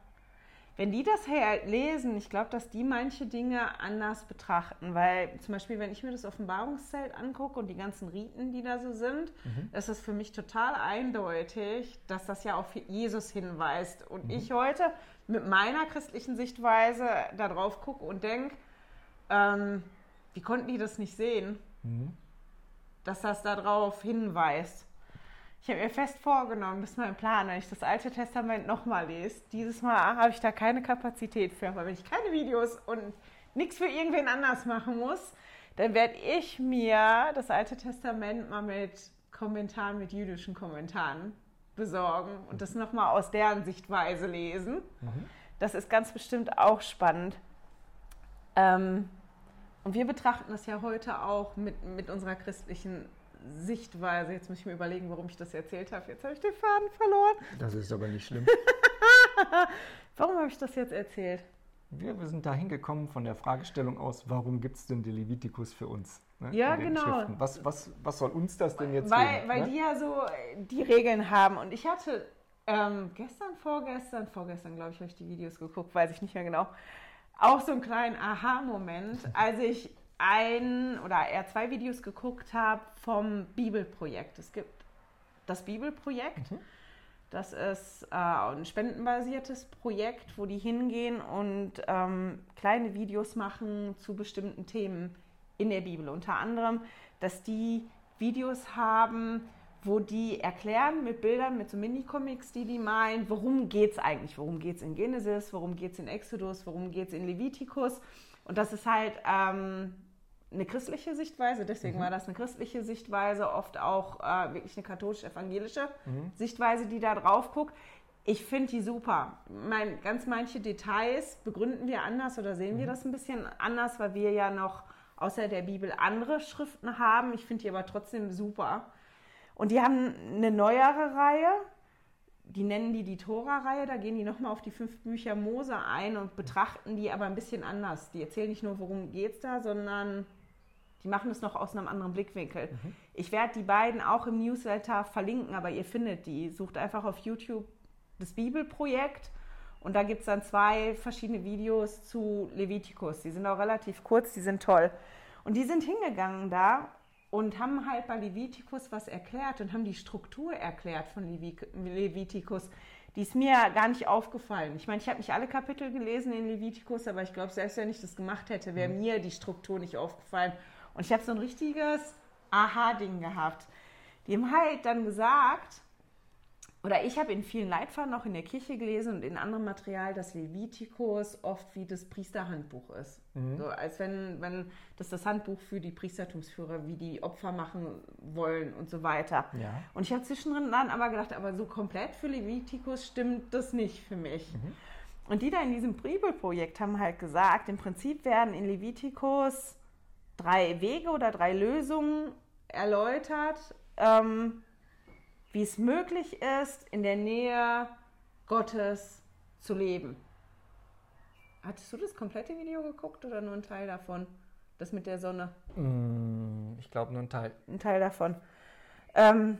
Speaker 1: wenn die das lesen, ich glaube, dass die manche Dinge anders betrachten, weil zum Beispiel, wenn ich mir das Offenbarungszelt angucke und die ganzen Riten, die da so sind, mhm. ist es für mich total eindeutig, dass das ja auf Jesus hinweist. Und mhm. ich heute mit meiner christlichen Sichtweise da drauf gucke und denke, ähm, wie konnten die das nicht sehen, mhm. dass das darauf hinweist? Ich habe mir fest vorgenommen, das ist mein Plan, wenn ich das Alte Testament nochmal lese. Dieses Mal habe ich da keine Kapazität für, aber wenn ich keine Videos und nichts für irgendwen anders machen muss, dann werde ich mir das Alte Testament mal mit Kommentaren, mit jüdischen Kommentaren besorgen und das nochmal aus deren Sichtweise lesen. Mhm. Das ist ganz bestimmt auch spannend. Ähm, und wir betrachten das ja heute auch mit, mit unserer christlichen Sichtweise. Jetzt muss ich mir überlegen, warum ich das erzählt habe. Jetzt habe ich den Faden verloren.
Speaker 2: Das ist aber nicht schlimm.
Speaker 1: warum habe ich das jetzt erzählt?
Speaker 2: Wir, wir sind da hingekommen von der Fragestellung aus, warum gibt es denn die Levitikus für uns?
Speaker 1: Ne, ja, genau.
Speaker 2: Was, was, was soll uns das denn jetzt
Speaker 1: weil,
Speaker 2: geben?
Speaker 1: Weil ne? die ja so die Regeln haben. Und ich hatte ähm, gestern, vorgestern, vorgestern, glaube ich, habe ich die Videos geguckt, weiß ich nicht mehr genau, auch so einen kleinen Aha-Moment, als ich ein oder eher zwei Videos geguckt habe vom Bibelprojekt. Es gibt das Bibelprojekt. Mhm. Das ist äh, ein spendenbasiertes Projekt, wo die hingehen und ähm, kleine Videos machen zu bestimmten Themen in der Bibel. Unter anderem, dass die Videos haben, wo die erklären mit Bildern, mit so Mini-Comics, die die malen, worum geht es eigentlich? Worum geht es in Genesis? Worum geht es in Exodus? Worum geht es in Levitikus? Und das ist halt ähm, eine christliche Sichtweise, deswegen mhm. war das eine christliche Sichtweise, oft auch äh, wirklich eine katholisch-evangelische mhm. Sichtweise, die da drauf guckt. Ich finde die super. Mein, ganz manche Details begründen wir anders oder sehen mhm. wir das ein bisschen anders, weil wir ja noch außer der Bibel andere Schriften haben. Ich finde die aber trotzdem super. Und die haben eine neuere Reihe, die nennen die die Tora-Reihe, da gehen die nochmal auf die fünf Bücher Mose ein und betrachten die aber ein bisschen anders. Die erzählen nicht nur, worum geht es da, sondern die machen es noch aus einem anderen Blickwinkel. Mhm. Ich werde die beiden auch im Newsletter verlinken, aber ihr findet die. Sucht einfach auf YouTube das Bibelprojekt und da gibt es dann zwei verschiedene Videos zu Levitikus. Die sind auch relativ kurz, die sind toll. Und die sind hingegangen da und haben halt bei Levitikus was erklärt und haben die Struktur erklärt von Levitikus. Die ist mir gar nicht aufgefallen. Ich meine, ich habe nicht alle Kapitel gelesen in Levitikus, aber ich glaube, selbst wenn ich das gemacht hätte, wäre mhm. mir die Struktur nicht aufgefallen. Und ich habe so ein richtiges Aha-Ding gehabt. Die haben halt dann gesagt, oder ich habe in vielen Leitfaden auch in der Kirche gelesen und in anderem Material, dass Levitikus oft wie das Priesterhandbuch ist. Mhm. So als wenn, wenn das das Handbuch für die Priestertumsführer, wie die Opfer machen wollen und so weiter. Ja. Und ich habe zwischendrin dann aber gedacht, aber so komplett für Levitikus stimmt das nicht für mich. Mhm. Und die da in diesem Bibelprojekt haben halt gesagt, im Prinzip werden in Levitikus drei Wege oder drei Lösungen erläutert. Ähm, wie es möglich ist, in der Nähe Gottes zu leben. Hattest du das komplette Video geguckt oder nur ein Teil davon? Das mit der Sonne?
Speaker 2: Mm, ich glaube nur ein Teil.
Speaker 1: Ein Teil davon. Ähm,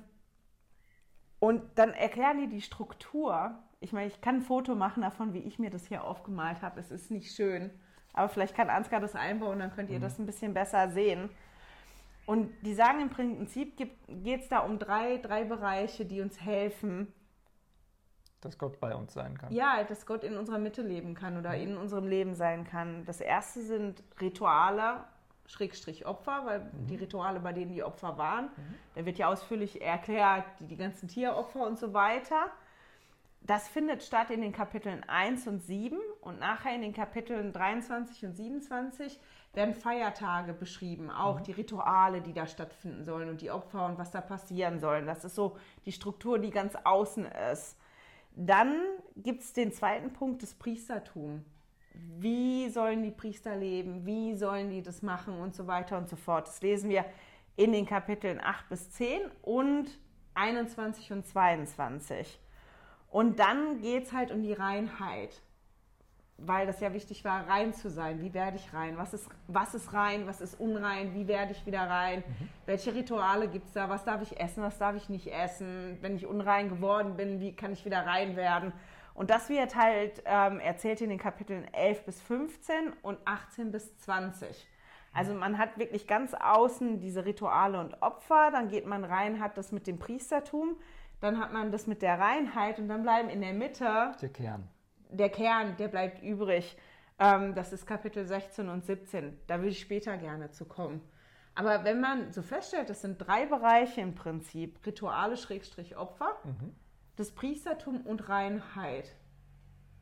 Speaker 1: und dann erklären die die Struktur. Ich meine, ich kann ein Foto machen davon, wie ich mir das hier aufgemalt habe. Es ist nicht schön. Aber vielleicht kann Ansgar das einbauen, dann könnt ihr mhm. das ein bisschen besser sehen. Und die sagen im Prinzip, geht es da um drei, drei Bereiche, die uns helfen.
Speaker 2: Dass Gott bei uns sein kann.
Speaker 1: Ja, dass Gott in unserer Mitte leben kann oder in unserem Leben sein kann. Das erste sind Rituale, Schrägstrich Opfer, weil mhm. die Rituale, bei denen die Opfer waren, mhm. da wird ja ausführlich erklärt, die, die ganzen Tieropfer und so weiter. Das findet statt in den Kapiteln 1 und 7 und nachher in den Kapiteln 23 und 27 werden Feiertage beschrieben, auch mhm. die Rituale, die da stattfinden sollen und die Opfer und was da passieren sollen. Das ist so die Struktur, die ganz außen ist. Dann gibt es den zweiten Punkt, das Priestertum. Wie sollen die Priester leben? Wie sollen die das machen und so weiter und so fort. Das lesen wir in den Kapiteln 8 bis 10 und 21 und 22. Und dann geht es halt um die Reinheit weil das ja wichtig war, rein zu sein. Wie werde ich rein? Was ist, was ist rein? Was ist unrein? Wie werde ich wieder rein? Mhm. Welche Rituale gibt es da? Was darf ich essen? Was darf ich nicht essen? Wenn ich unrein geworden bin, wie kann ich wieder rein werden? Und das wird halt ähm, erzählt in den Kapiteln 11 bis 15 und 18 bis 20. Also man hat wirklich ganz außen diese Rituale und Opfer, dann geht man rein, hat das mit dem Priestertum, dann hat man das mit der Reinheit und dann bleiben in der Mitte
Speaker 2: der Kern
Speaker 1: der Kern, der bleibt übrig. Ähm, das ist Kapitel 16 und 17. Da würde ich später gerne zu kommen. Aber wenn man so feststellt, das sind drei Bereiche im Prinzip: Rituale, Schrägstrich, Opfer, mhm. das Priestertum und Reinheit.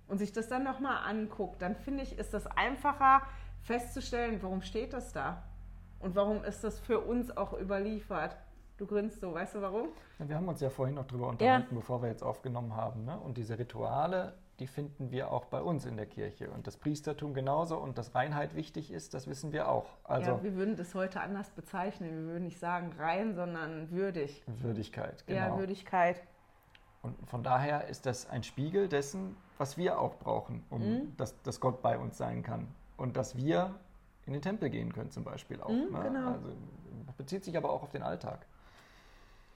Speaker 1: Und sich das dann nochmal anguckt, dann finde ich, ist das einfacher festzustellen, warum steht das da? Und warum ist das für uns auch überliefert? Du grinst so, weißt du warum?
Speaker 2: Ja, wir haben uns ja vorhin noch drüber unterhalten, ja. bevor wir jetzt aufgenommen haben. Ne? Und diese Rituale, die finden wir auch bei uns in der Kirche. Und das Priestertum genauso und dass Reinheit wichtig ist, das wissen wir auch.
Speaker 1: Also ja, wir würden das heute anders bezeichnen. Wir würden nicht sagen rein, sondern würdig.
Speaker 2: Würdigkeit,
Speaker 1: genau. Ja, Würdigkeit.
Speaker 2: Und von daher ist das ein Spiegel dessen, was wir auch brauchen, um mhm. dass, dass Gott bei uns sein kann. Und dass wir in den Tempel gehen können zum Beispiel auch. Mhm, ne? genau. Also, bezieht sich aber auch auf den Alltag.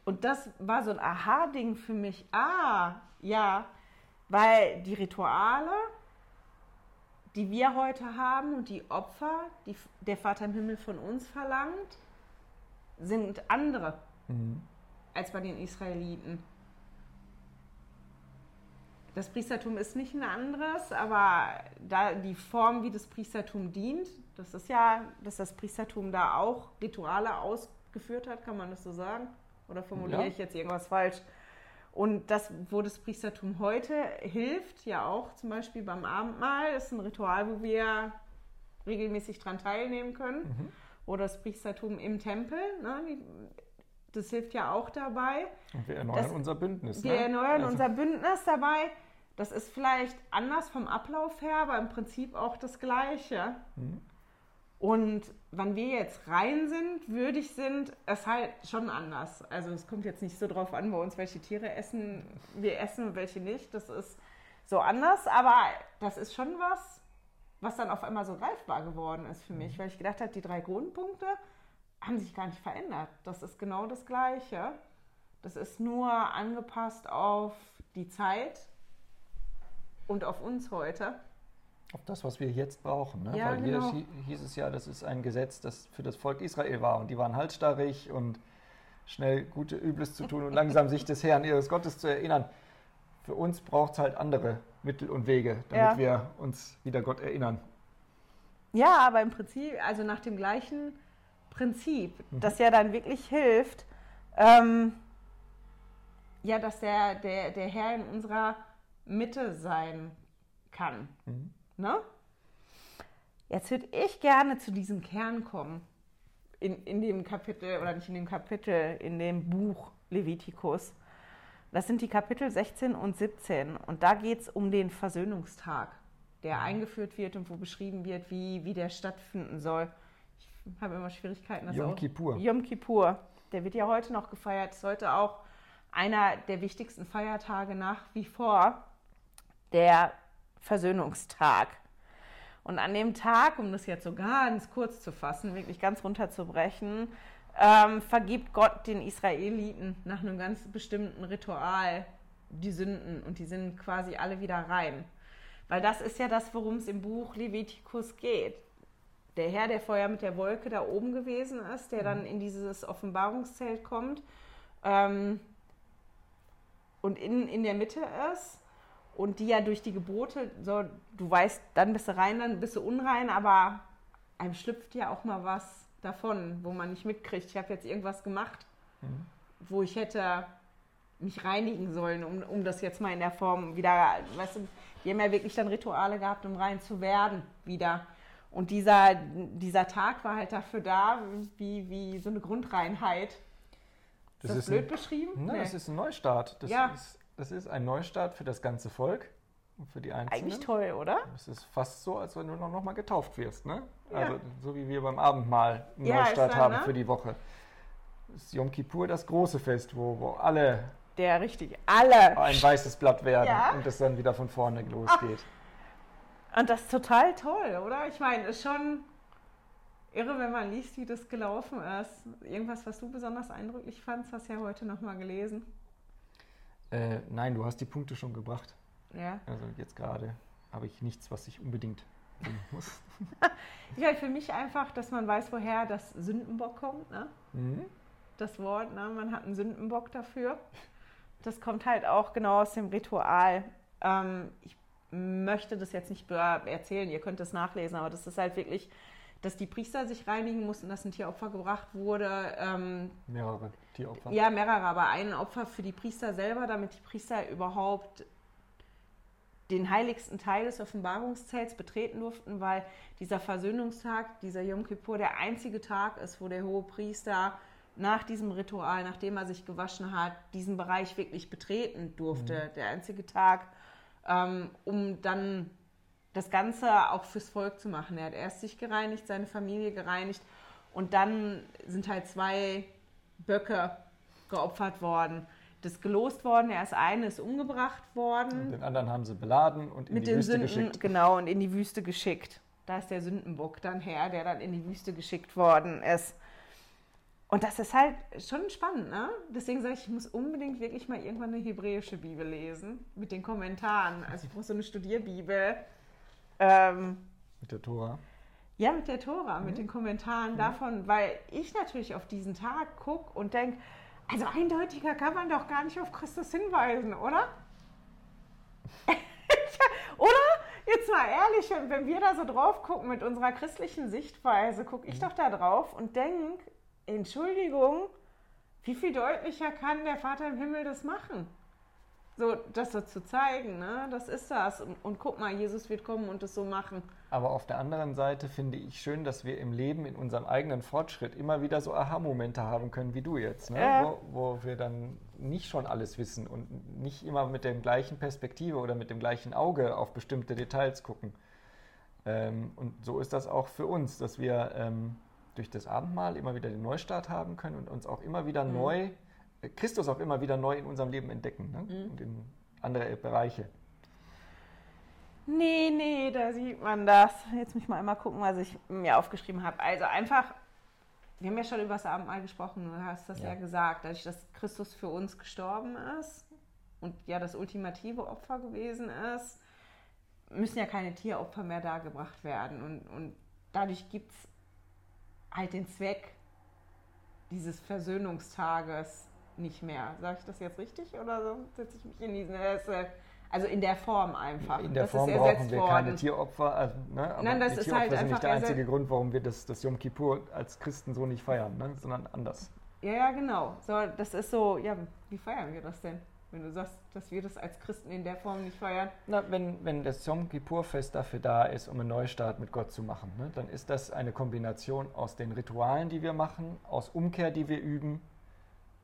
Speaker 1: Und das war so ein Aha-Ding für mich. Ah, ja, weil die Rituale, die wir heute haben und die Opfer, die der Vater im Himmel von uns verlangt, sind andere mhm. als bei den Israeliten. Das Priestertum ist nicht ein anderes, aber da die Form, wie das Priestertum dient, das ist ja, dass das Priestertum da auch Rituale ausgeführt hat, kann man das so sagen? Oder formuliere ja. ich jetzt irgendwas falsch? Und das, wo das Priestertum heute hilft, ja auch zum Beispiel beim Abendmahl, ist ein Ritual, wo wir regelmäßig dran teilnehmen können. Mhm. Oder das Priestertum im Tempel, ne? das hilft ja auch dabei.
Speaker 2: Und wir erneuern das, unser Bündnis.
Speaker 1: Wir ne? erneuern also. unser Bündnis dabei. Das ist vielleicht anders vom Ablauf her, aber im Prinzip auch das Gleiche. Mhm. Und wann wir jetzt rein sind, würdig sind, ist halt schon anders. Also es kommt jetzt nicht so drauf an, bei uns, welche Tiere essen wir essen und welche nicht. Das ist so anders, aber das ist schon was, was dann auf einmal so greifbar geworden ist für mich, mhm. weil ich gedacht habe, die drei Grundpunkte haben sich gar nicht verändert. Das ist genau das Gleiche. Das ist nur angepasst auf die Zeit und auf uns heute.
Speaker 2: Auf das, was wir jetzt brauchen. Ne?
Speaker 1: Ja,
Speaker 2: Weil
Speaker 1: genau.
Speaker 2: hier hieß es ja, das ist ein Gesetz, das für das Volk Israel war. Und die waren halsstarrig und schnell Gute, Übles zu tun und langsam sich des Herrn, ihres Gottes zu erinnern. Für uns braucht es halt andere Mittel und Wege, damit ja. wir uns wieder Gott erinnern.
Speaker 1: Ja, aber im Prinzip, also nach dem gleichen Prinzip, mhm. das ja dann wirklich hilft, ähm, ja, dass der, der, der Herr in unserer Mitte sein kann. Mhm. Ne? Jetzt würde ich gerne zu diesem Kern kommen. In, in dem Kapitel, oder nicht in dem Kapitel, in dem Buch Levitikus. Das sind die Kapitel 16 und 17. Und da geht es um den Versöhnungstag, der eingeführt wird und wo beschrieben wird, wie, wie der stattfinden soll. Ich habe immer Schwierigkeiten.
Speaker 2: Das Yom auch, Kippur.
Speaker 1: Yom Kippur. Der wird ja heute noch gefeiert. Ist heute auch einer der wichtigsten Feiertage nach wie vor. Der Versöhnungstag. Und an dem Tag, um das jetzt so ganz kurz zu fassen, wirklich ganz runterzubrechen, ähm, vergibt Gott den Israeliten nach einem ganz bestimmten Ritual die Sünden und die sind quasi alle wieder rein. Weil das ist ja das, worum es im Buch Levitikus geht. Der Herr, der vorher mit der Wolke da oben gewesen ist, der dann in dieses Offenbarungszelt kommt ähm, und in, in der Mitte ist und die ja durch die Gebote, so, du weißt, dann bist du rein, dann bist du unrein, aber einem schlüpft ja auch mal was davon, wo man nicht mitkriegt, ich habe jetzt irgendwas gemacht, mhm. wo ich hätte mich reinigen sollen, um, um das jetzt mal in der Form wieder, weißt du, die haben ja wirklich dann Rituale gehabt, um rein zu werden wieder. Und dieser, dieser Tag war halt dafür da, wie, wie so eine Grundreinheit. Ist das, das ist blöd ein, beschrieben?
Speaker 2: Nein, nee. das ist ein Neustart. Das, ja. ist, das ist ein Neustart für das ganze Volk und für die Einzelnen.
Speaker 1: Eigentlich toll, oder?
Speaker 2: Es ist fast so, als wenn du noch mal getauft wirst, ne? Ja. Also so wie wir beim Abendmahl einen ja, Neustart dann, haben ne? für die Woche. Ist Yom Kippur das große Fest, wo, wo alle
Speaker 1: der richtig alle
Speaker 2: ein weißes Blatt werden ja. und es dann wieder von vorne losgeht.
Speaker 1: Ach. Und das ist total toll, oder? Ich meine, es ist schon irre, wenn man liest, wie das gelaufen ist. Irgendwas, was du besonders eindrücklich fandst, hast du ja heute noch mal gelesen.
Speaker 2: Äh, nein, du hast die Punkte schon gebracht.
Speaker 1: Ja.
Speaker 2: Also jetzt gerade habe ich nichts, was ich unbedingt sehen muss.
Speaker 1: ja, für mich einfach, dass man weiß, woher das Sündenbock kommt. Ne? Mhm. Das Wort, ne? man hat einen Sündenbock dafür. Das kommt halt auch genau aus dem Ritual. Ähm, ich möchte das jetzt nicht erzählen, ihr könnt es nachlesen, aber das ist halt wirklich, dass die Priester sich reinigen mussten, dass ein Tieropfer gebracht wurde. Ähm,
Speaker 2: mehrere Tieropfer?
Speaker 1: Ja, mehrere, aber ein Opfer für die Priester selber, damit die Priester überhaupt den heiligsten Teil des Offenbarungszelts betreten durften, weil dieser Versöhnungstag, dieser Yom Kippur, der einzige Tag ist, wo der hohe Priester nach diesem Ritual, nachdem er sich gewaschen hat, diesen Bereich wirklich betreten durfte. Mhm. Der einzige Tag, ähm, um dann das Ganze auch fürs Volk zu machen. Er hat erst sich gereinigt, seine Familie gereinigt und dann sind halt zwei Böcke geopfert worden das gelost worden. Er ist eine ist umgebracht worden.
Speaker 2: Und den anderen haben sie beladen und in Mit die Wüste Sünden, geschickt.
Speaker 1: Genau, und in die Wüste geschickt. Da ist der Sündenbock dann her, der dann in die Wüste geschickt worden ist. Und das ist halt schon spannend, ne? Deswegen sage ich, ich muss unbedingt wirklich mal irgendwann eine hebräische Bibel lesen mit den Kommentaren. Also ich brauche so eine Studierbibel. Ähm,
Speaker 2: mit der Tora.
Speaker 1: Ja, mit der Tora, mhm. mit den Kommentaren mhm. davon, weil ich natürlich auf diesen Tag gucke und denke, also eindeutiger kann man doch gar nicht auf Christus hinweisen, oder? oder? Jetzt mal ehrlich, wenn wir da so drauf gucken mit unserer christlichen Sichtweise, gucke ich mhm. doch da drauf und denke, Entschuldigung, wie viel deutlicher kann der Vater im Himmel das machen? So, das so zu zeigen, ne? das ist das. Und, und, guck mal, Jesus wird kommen und das so machen.
Speaker 2: Aber auf der anderen Seite finde ich schön, dass wir im Leben, in unserem eigenen Fortschritt, immer wieder so Aha-Momente haben können, wie du jetzt, ne? Äh. wo, wo, wir dann nicht schon alles wissen und nicht immer mit der gleichen Perspektive oder mit dem gleichen Auge auf bestimmte Details gucken. Ähm, und so ist das auch für uns, dass wir ähm, durch das Abendmahl immer wieder den Neustart haben können und uns auch immer wieder mhm. neu Christus auch immer wieder neu in unserem Leben entdecken ne? mhm. und in andere Bereiche.
Speaker 1: Nee, nee, da sieht man das. Jetzt muss ich mal einmal gucken, was ich mir aufgeschrieben habe. Also einfach, wir haben ja schon über das Abendmahl gesprochen, du hast das ja, ja gesagt, dadurch, dass Christus für uns gestorben ist und ja das ultimative Opfer gewesen ist, müssen ja keine Tieropfer mehr dargebracht werden. Und, und dadurch gibt es halt den Zweck dieses Versöhnungstages, nicht mehr. Sage ich das jetzt richtig oder so? Setze ich mich in diesen. Also in der Form einfach.
Speaker 2: In der das Form brauchen wir worden. keine Tieropfer. Also, ne?
Speaker 1: Nein, das
Speaker 2: die
Speaker 1: ist Tieropfer halt
Speaker 2: sind nicht der einzige Grund, warum wir das, das Yom Kippur als Christen so nicht feiern, ne? sondern anders.
Speaker 1: Ja, ja, genau. So, das ist so, ja, wie feiern wir das denn? Wenn du sagst, dass wir das als Christen in der Form nicht feiern.
Speaker 2: Na, wenn, wenn das Yom Kippur-Fest dafür da ist, um einen Neustart mit Gott zu machen, ne, dann ist das eine Kombination aus den Ritualen, die wir machen, aus Umkehr, die wir üben,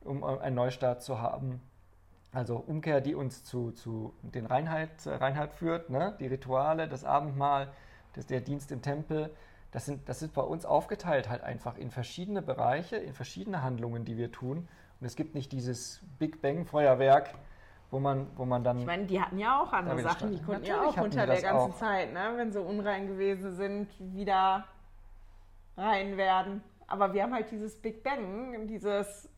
Speaker 2: um einen Neustart zu haben. Also Umkehr, die uns zu, zu den Reinheit, Reinheit führt, ne? die Rituale, das Abendmahl, das, der Dienst im Tempel, das sind, das ist bei uns aufgeteilt halt einfach in verschiedene Bereiche, in verschiedene Handlungen, die wir tun. Und es gibt nicht dieses Big Bang Feuerwerk, wo man, wo man dann.
Speaker 1: Ich meine, die hatten ja auch andere Sachen, die konnten ja auch unter der ganzen auch. Zeit, ne? wenn sie unrein gewesen sind, wieder rein werden. Aber wir haben halt dieses Big Bang, dieses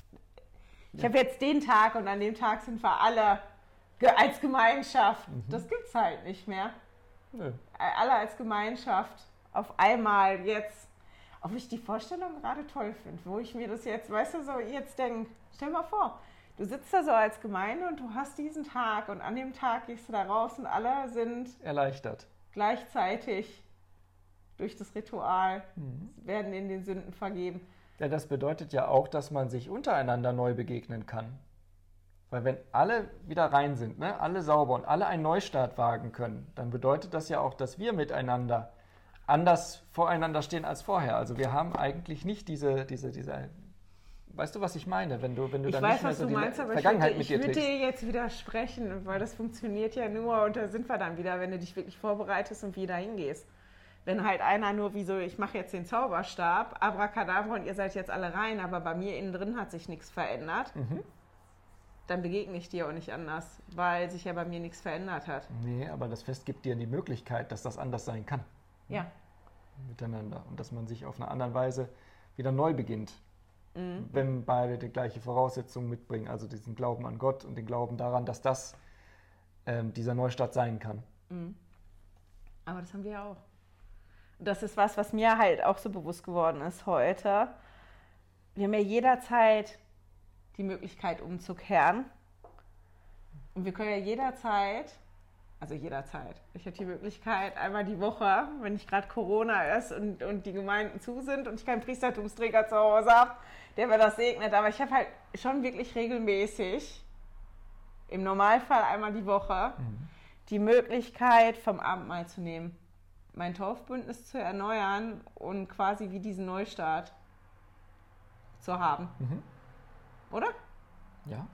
Speaker 1: ich ja. habe jetzt den Tag und an dem Tag sind wir alle als Gemeinschaft. Mhm. Das gibt es halt nicht mehr. Nö. Alle als Gemeinschaft auf einmal jetzt. Ob ich die Vorstellung gerade toll finde, wo ich mir das jetzt, weißt du, so jetzt denke, stell mal vor, du sitzt da so als Gemeinde und du hast diesen Tag und an dem Tag gehst du da raus und alle sind
Speaker 2: erleichtert.
Speaker 1: Gleichzeitig durch das Ritual mhm. werden in den Sünden vergeben.
Speaker 2: Ja, das bedeutet ja auch, dass man sich untereinander neu begegnen kann. Weil wenn alle wieder rein sind, ne, alle sauber und alle einen Neustart wagen können, dann bedeutet das ja auch, dass wir miteinander anders voreinander stehen als vorher. Also wir haben eigentlich nicht diese, diese, diese Weißt du, was ich meine? Wenn du, wenn du
Speaker 1: ich
Speaker 2: dann
Speaker 1: weiß,
Speaker 2: nicht mehr
Speaker 1: so die
Speaker 2: meinst,
Speaker 1: Vergangenheit ich würde, mit dir Ich würde dir jetzt widersprechen, weil das funktioniert ja nur und da sind wir dann wieder, wenn du dich wirklich vorbereitest und wieder hingehst wenn halt einer nur wie so, ich mache jetzt den Zauberstab, Abracadabra und ihr seid jetzt alle rein, aber bei mir innen drin hat sich nichts verändert, mhm. dann begegne ich dir auch nicht anders, weil sich ja bei mir nichts verändert hat.
Speaker 2: Nee, aber das Fest gibt dir die Möglichkeit, dass das anders sein kann.
Speaker 1: Ja.
Speaker 2: Miteinander. Und dass man sich auf eine andere Weise wieder neu beginnt. Mhm. Wenn beide die gleiche Voraussetzung mitbringen, also diesen Glauben an Gott und den Glauben daran, dass das ähm, dieser Neustart sein kann. Mhm.
Speaker 1: Aber das haben wir ja auch das ist was, was mir halt auch so bewusst geworden ist heute. Wir haben ja jederzeit die Möglichkeit umzukehren. Und wir können ja jederzeit, also jederzeit, ich habe die Möglichkeit, einmal die Woche, wenn nicht gerade Corona ist und, und die Gemeinden zu sind und ich keinen Priestertumsträger zu Hause habe, der mir das segnet. Aber ich habe halt schon wirklich regelmäßig, im Normalfall einmal die Woche, mhm. die Möglichkeit, vom Abendmahl zu nehmen mein Taufbündnis zu erneuern und quasi wie diesen Neustart zu haben. Mhm. Oder?
Speaker 2: Ja.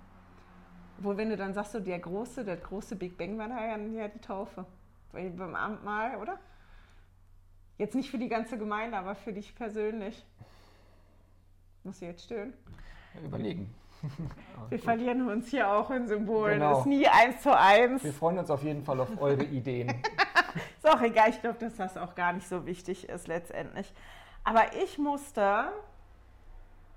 Speaker 1: Wo, wenn du dann sagst, so der große, der große Big Bang war da ja die Taufe. Weil beim Abendmahl, oder? Jetzt nicht für die ganze Gemeinde, aber für dich persönlich. Muss ich jetzt stören?
Speaker 2: Überlegen.
Speaker 1: Wir verlieren uns hier auch in Symbolen. Genau. Das ist nie eins zu eins.
Speaker 2: Wir freuen uns auf jeden Fall auf eure Ideen.
Speaker 1: ist auch egal, ich glaube, dass das auch gar nicht so wichtig ist letztendlich. Aber ich musste,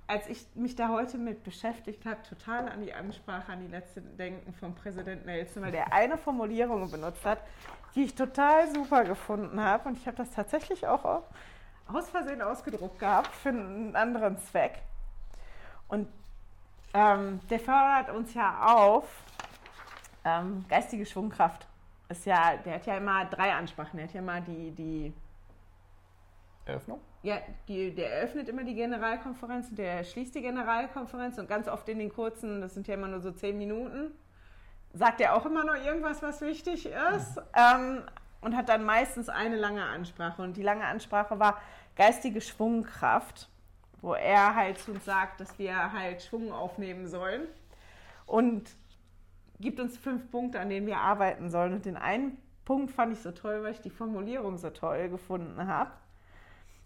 Speaker 1: als ich mich da heute mit beschäftigt habe, total an die Ansprache, an die letzte denken vom Präsident Nelson, weil der eine Formulierung benutzt hat, die ich total super gefunden habe. Und ich habe das tatsächlich auch aus Versehen ausgedruckt gehabt für einen anderen Zweck. Und ähm, der fördert uns ja auf ähm, geistige Schwungkraft ist ja, der hat ja immer drei Ansprachen. Der hat ja mal die, die
Speaker 2: Eröffnung?
Speaker 1: Ja, die, der eröffnet immer die Generalkonferenz, der schließt die Generalkonferenz und ganz oft in den kurzen, das sind ja immer nur so zehn Minuten, sagt er auch immer noch irgendwas, was wichtig ist mhm. ähm, und hat dann meistens eine lange Ansprache. Und die lange Ansprache war geistige Schwungkraft, wo er halt zu uns sagt, dass wir halt Schwung aufnehmen sollen. Und gibt uns fünf Punkte, an denen wir arbeiten sollen. Und den einen Punkt fand ich so toll, weil ich die Formulierung so toll gefunden habe.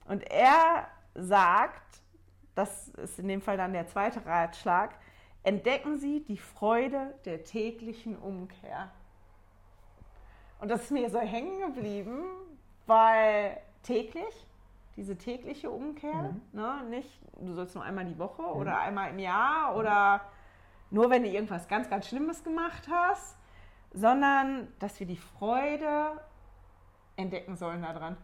Speaker 1: Und er sagt, das ist in dem Fall dann der zweite Ratschlag, entdecken Sie die Freude der täglichen Umkehr. Und das ist mir so hängen geblieben, weil täglich, diese tägliche Umkehr, mhm. ne, nicht, du sollst nur einmal die Woche mhm. oder einmal im Jahr oder nur wenn du irgendwas ganz, ganz Schlimmes gemacht hast, sondern dass wir die Freude entdecken sollen daran.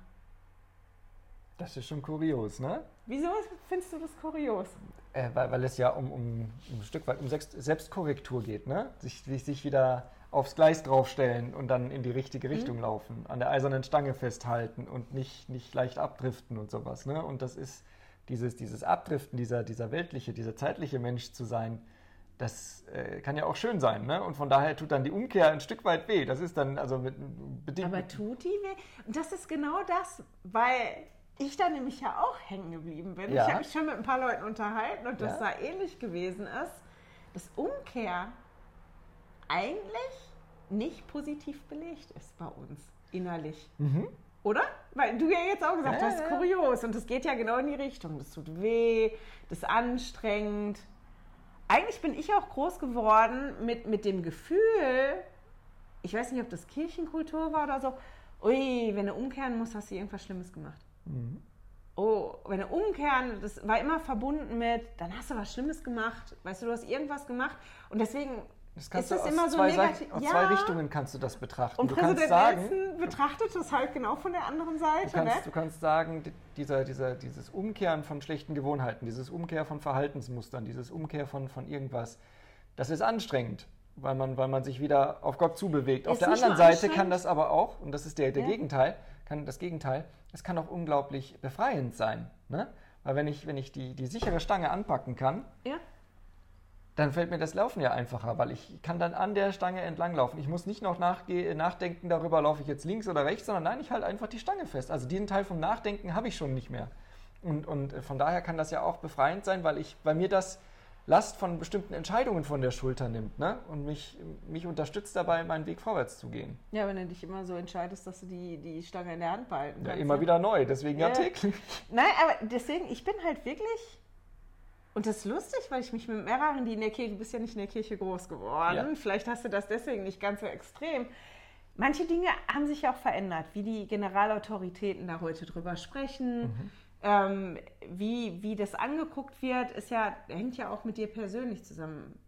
Speaker 2: Das ist schon kurios, ne?
Speaker 1: Wieso findest du das kurios?
Speaker 2: Äh, weil, weil es ja um, um, um, ein Stück weit um Selbstkorrektur geht, ne? Sich, sich wieder aufs Gleis draufstellen und dann in die richtige mhm. Richtung mhm. laufen, an der eisernen Stange festhalten und nicht, nicht leicht abdriften und sowas, ne? Und das ist dieses, dieses Abdriften, dieser, dieser weltliche, dieser zeitliche Mensch zu sein, das äh, kann ja auch schön sein, ne? Und von daher tut dann die Umkehr ein Stück weit weh. Das ist dann also mit bedingt.
Speaker 1: Aber tut die weh? Und das ist genau das, weil ich da nämlich ja auch hängen geblieben bin.
Speaker 2: Ja.
Speaker 1: Ich habe mich schon mit ein paar Leuten unterhalten und das
Speaker 2: Ja.
Speaker 1: da ähnlich gewesen ist, dass Umkehr eigentlich nicht positiv belegt ist bei uns innerlich. Oder? Weil du ja jetzt auch gesagt
Speaker 2: Ja,
Speaker 1: hast, das ist
Speaker 2: ja.
Speaker 1: kurios und das geht ja genau in die Richtung. Das tut weh, das ist anstrengend. Eigentlich bin ich auch groß geworden mit, mit dem Gefühl, ich weiß nicht, ob das Kirchenkultur war oder so, ui, wenn du umkehren musst, hast du irgendwas Schlimmes gemacht. Oh, wenn du umkehren, das war immer verbunden mit, dann hast du was Schlimmes gemacht, weißt du, du hast irgendwas gemacht und deswegen
Speaker 2: Das kannst
Speaker 1: ist
Speaker 2: du aus
Speaker 1: immer so
Speaker 2: zwei,
Speaker 1: negativ.
Speaker 2: Seiten, aus
Speaker 1: Ja.
Speaker 2: zwei Richtungen kannst du das betrachten.
Speaker 1: Und
Speaker 2: du kannst
Speaker 1: Präsident
Speaker 2: sagen,
Speaker 1: Nelson betrachtet das halt genau von der anderen Seite,
Speaker 2: Du kannst,
Speaker 1: ne?
Speaker 2: du kannst sagen, di- dieser, dieser, dieses Umkehren von schlechten Gewohnheiten, dieses Umkehr von Verhaltensmustern, dieses Umkehr von, von irgendwas, das ist anstrengend, weil man, weil man sich wieder auf Gott zubewegt. auf
Speaker 1: Ist
Speaker 2: der
Speaker 1: nicht
Speaker 2: anderen Seite kann das aber auch, und das ist der, der
Speaker 1: Ja.
Speaker 2: Gegenteil, kann das Gegenteil, es kann auch unglaublich befreiend sein. Ne? Weil wenn ich, wenn ich die, die sichere Stange anpacken kann,
Speaker 1: Ja.
Speaker 2: Dann fällt mir das Laufen ja einfacher, weil ich kann dann an der Stange entlanglaufen. Ich muss nicht noch nachdenken darüber, laufe ich jetzt links oder rechts, sondern nein, ich halte einfach die Stange fest. Also diesen Teil vom Nachdenken habe ich schon nicht mehr. Und, und äh, von daher kann das ja auch befreiend sein, weil, ich, weil mir das Last von bestimmten Entscheidungen von der Schulter nimmt ne? und mich, mich unterstützt dabei, meinen Weg vorwärts zu gehen.
Speaker 1: Ja, wenn du dich immer so entscheidest, dass du die, die Stange in der Hand behalten
Speaker 2: Ja,
Speaker 1: kannst.
Speaker 2: immer
Speaker 1: ne?
Speaker 2: wieder neu, deswegen ja,
Speaker 1: Ja.
Speaker 2: täglich.
Speaker 1: Nein, aber deswegen, ich bin halt wirklich. Und das ist lustig, weil ich mich mit mehreren, die in der Kirche, du bist ja nicht in der Kirche groß geworden,
Speaker 2: Ja.
Speaker 1: vielleicht hast du das deswegen nicht ganz so extrem. Manche Dinge haben sich ja auch verändert, wie die Generalautoritäten da heute drüber sprechen, ähm, wie, wie das angeguckt wird, ist ja, hängt ja auch mit dir persönlich zusammen.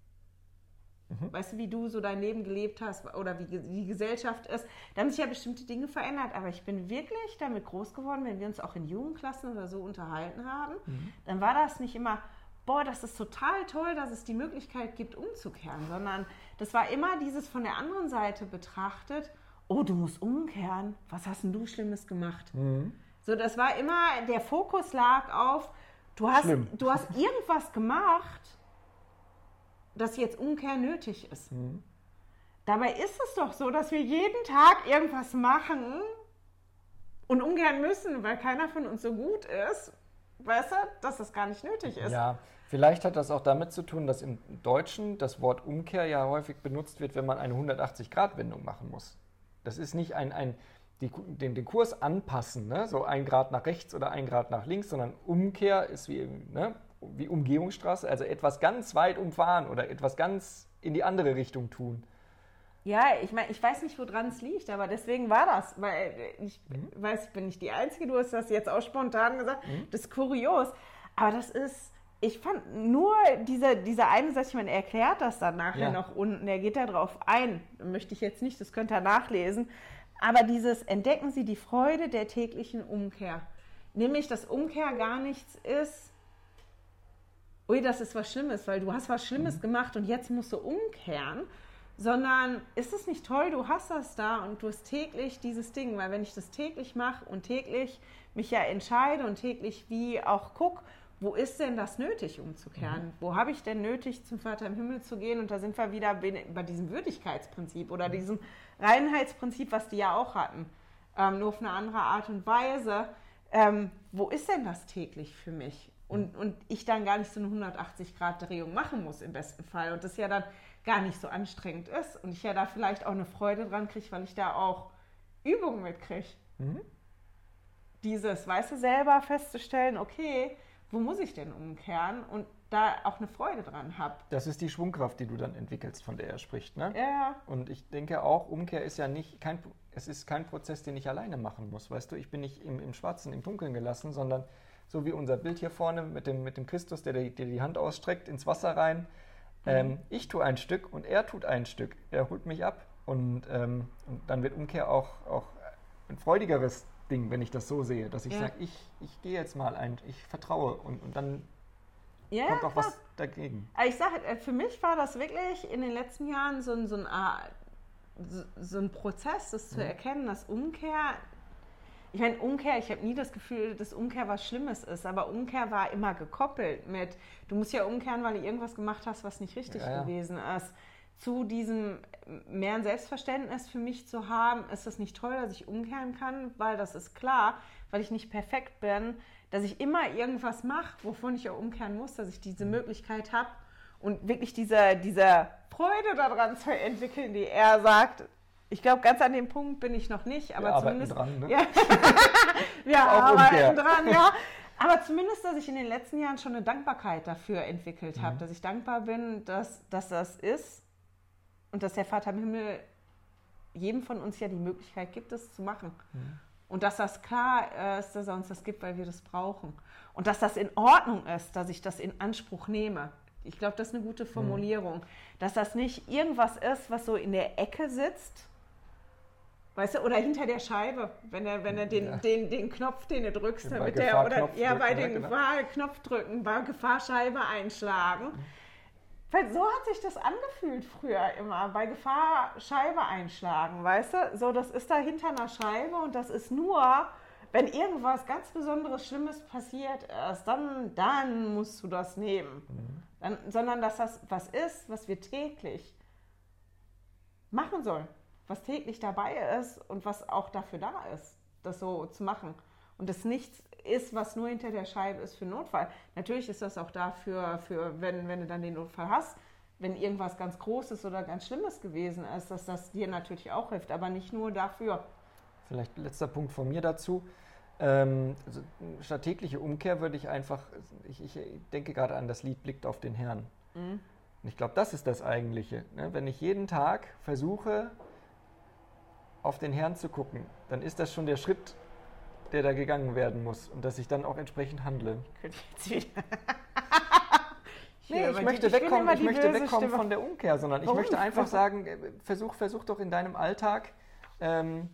Speaker 1: Weißt du, wie du so dein Leben gelebt hast oder wie die Gesellschaft ist. Da haben sich ja bestimmte Dinge verändert. Aber ich bin wirklich damit groß geworden, wenn wir uns auch in Jugendklassen oder so unterhalten haben, dann war das nicht immer, boah, das ist total toll, dass es die Möglichkeit gibt, umzukehren, sondern das war immer dieses von der anderen Seite betrachtet, oh, du musst umkehren, was hast denn du Schlimmes gemacht? So, das war immer, der Fokus lag auf, du hast,
Speaker 2: Schlimm.
Speaker 1: du hast irgendwas gemacht, dass jetzt Umkehr nötig ist. Dabei ist es doch so, dass wir jeden Tag irgendwas machen und umkehren müssen, weil keiner von uns so gut ist, weißt du, dass das gar nicht nötig ist.
Speaker 2: Ja, vielleicht hat das auch damit zu tun, dass im Deutschen das Wort Umkehr ja häufig benutzt wird, wenn man eine 180-Grad-Wendung machen muss. Das ist nicht ein, ein die, den, den Kurs anpassen, ne? so ein Grad nach rechts oder ein Grad nach links, sondern Umkehr ist wie, ne? wie Umgehungsstraße, also etwas ganz weit umfahren oder etwas ganz in die andere Richtung tun.
Speaker 1: Ja, ich meine, ich weiß nicht, woran es liegt, aber deswegen war das. Weil ich weiß, ich bin nicht die Einzige, du hast das jetzt auch spontan gesagt. Das ist kurios. Aber das ist, ich fand nur dieser, dieser eine Satz, ich meine, er erklärt das dann nachher
Speaker 2: Ja.
Speaker 1: noch unten, er geht da drauf ein. Möchte ich jetzt nicht, das könnt ihr nachlesen. Aber dieses Entdecken Sie die Freude der täglichen Umkehr. Nämlich, dass Umkehr gar nichts ist, ui, das ist was Schlimmes, weil du hast was Schlimmes gemacht und jetzt musst du umkehren, sondern ist es nicht toll, du hast das da und du hast täglich dieses Ding, weil wenn ich das täglich mache und täglich mich ja entscheide und täglich wie auch guck, wo ist denn das nötig umzukehren? Wo habe ich denn nötig, zum Vater im Himmel zu gehen? Und da sind wir wieder bei diesem Würdigkeitsprinzip oder diesem Reinheitsprinzip, was die ja auch hatten, ähm, nur auf eine andere Art und Weise. Ähm, wo ist denn das täglich für mich? Und, und ich dann gar nicht so eine 180-Grad-Drehung machen muss im besten Fall. Und das ja dann gar nicht so anstrengend ist. Und ich ja da vielleicht auch eine Freude dran kriege, weil ich da auch Übungen mitkriege. Dieses, weißt du, selber festzustellen, okay, wo muss ich denn umkehren? Und da auch eine Freude dran habe.
Speaker 2: Das ist die Schwungkraft, die du dann entwickelst, von der er spricht. Ne?
Speaker 1: Ja,
Speaker 2: Und ich denke auch, Umkehr ist ja nicht kein, es ist kein Prozess, den ich alleine machen muss. Weißt du, ich bin nicht im, im Schwarzen, im Dunkeln gelassen, sondern so wie unser Bild hier vorne mit dem, mit dem Christus, der, der die Hand ausstreckt ins Wasser rein. Ähm, ich tue ein Stück und er tut ein Stück. Er holt mich ab. Und, ähm, und dann wird Umkehr auch, auch ein freudigeres Ding, wenn ich das so sehe, dass ich
Speaker 1: Ja.
Speaker 2: sage, ich, ich gehe jetzt mal ein, ich vertraue und, und dann
Speaker 1: ja
Speaker 2: kommt auch
Speaker 1: klar.
Speaker 2: was dagegen.
Speaker 1: Ich sage, für mich war das wirklich in den letzten Jahren so ein, so ein, ah, so- ein Prozess, das zu erkennen, dass Umkehr. ich meine, Umkehr, ich habe nie das Gefühl, dass Umkehr was Schlimmes ist, aber Umkehr war immer gekoppelt mit, du musst ja umkehren, weil du irgendwas gemacht hast, was nicht richtig ja. gewesen ist. Zu diesem mehr ein Selbstverständnis für mich zu haben, ist es nicht toll, dass ich umkehren kann, weil das ist klar, weil ich nicht perfekt bin, dass ich immer irgendwas mache, wovon ich auch umkehren muss, dass ich diese mhm. Möglichkeit habe und wirklich diese, diese Freude daran zu entwickeln, die er sagt, ich glaube, ganz an dem Punkt bin ich noch nicht, aber
Speaker 2: Wir
Speaker 1: zumindest.
Speaker 2: Dran, ne?
Speaker 1: ja, wir arbeiten dran, ja. Aber zumindest, dass ich in den letzten Jahren schon eine Dankbarkeit dafür entwickelt habe, mhm. dass ich dankbar bin, dass, dass das ist und dass der Vater im Himmel jedem von uns ja die Möglichkeit gibt, es zu machen. Mhm. Und dass das klar ist, dass er uns das gibt, weil wir das brauchen. Und dass das in Ordnung ist, dass ich das in Anspruch nehme. Ich glaube, das ist eine gute Formulierung. Mhm. Dass das nicht irgendwas ist, was so in der Ecke sitzt Weißt du, oder hinter der Scheibe, wenn er, wenn er den, ja. den, den Knopf, den du drückst, damit der, oder ja, bei den ja, genau. Knopf drücken, bei Gefahrscheibe einschlagen. Weil so hat sich das angefühlt früher immer, bei Gefahrscheibe einschlagen, weißt du? So, das ist da hinter einer Scheibe und das ist nur, wenn irgendwas ganz Besonderes, Schlimmes passiert ist, dann, dann musst du das nehmen. Mhm. Dann, sondern dass das was ist, was wir täglich machen sollen was täglich dabei ist und was auch dafür da ist, das so zu machen. Und das nichts ist, was nur hinter der Scheibe ist für Notfall. Natürlich ist das auch dafür, für, wenn, wenn du dann den Notfall hast, wenn irgendwas ganz Großes oder ganz Schlimmes gewesen ist, dass das dir natürlich auch hilft, aber nicht nur dafür.
Speaker 2: Vielleicht letzter Punkt von mir dazu. Ähm, also statt tägliche Umkehr würde ich einfach, ich, ich denke gerade an das Lied Blickt auf den Herrn. Mhm. Und ich glaube, das ist das Eigentliche. Ne? Wenn ich jeden Tag versuche, auf den Herrn zu gucken, dann ist das schon der Schritt, der da gegangen werden muss und dass ich dann auch entsprechend handle. Ich jetzt wieder. nee, ich möchte wegkommen, ich möchte wegkommen von der Umkehr, sondern ich Warum? möchte einfach sagen, äh, versuch, versuch doch in deinem Alltag ähm,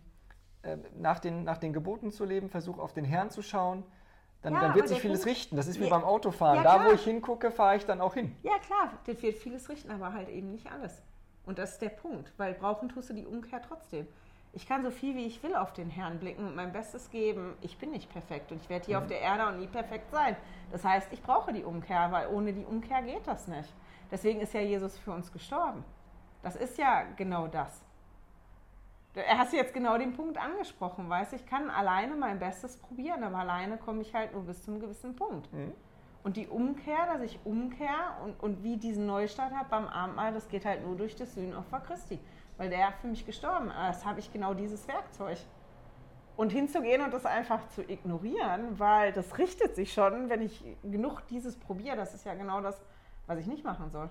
Speaker 2: äh, nach, den, nach den Geboten zu leben, versuch auf den Herrn zu schauen. Dann, ja, dann wird sich vieles Punkt, richten. Das ist wie ja, beim Autofahren. Ja, da, wo ich hingucke, fahre ich dann auch hin.
Speaker 1: Ja, klar, das wird vieles richten, aber halt eben nicht alles. Und das ist der Punkt, weil brauchen tust du die Umkehr trotzdem ich kann so viel wie ich will auf den Herrn blicken und mein Bestes geben. Ich bin nicht perfekt und ich werde hier mhm. auf der Erde auch nie perfekt sein. Das heißt, ich brauche die Umkehr, weil ohne die Umkehr geht das nicht. Deswegen ist ja Jesus für uns gestorben. Das ist ja genau das. Er hast jetzt genau den Punkt angesprochen, weißt ich kann alleine mein Bestes probieren, aber alleine komme ich halt nur bis zu einem gewissen Punkt. Mhm. Und die Umkehr, dass ich umkehre und, und wie diesen Neustart habe beim Abendmahl, das geht halt nur durch das Sühnopfer Christi weil der für mich gestorben ist, habe ich genau dieses Werkzeug. Und hinzugehen und das einfach zu ignorieren, weil das richtet sich schon, wenn ich genug dieses probiere, das ist ja genau das, was ich nicht machen soll.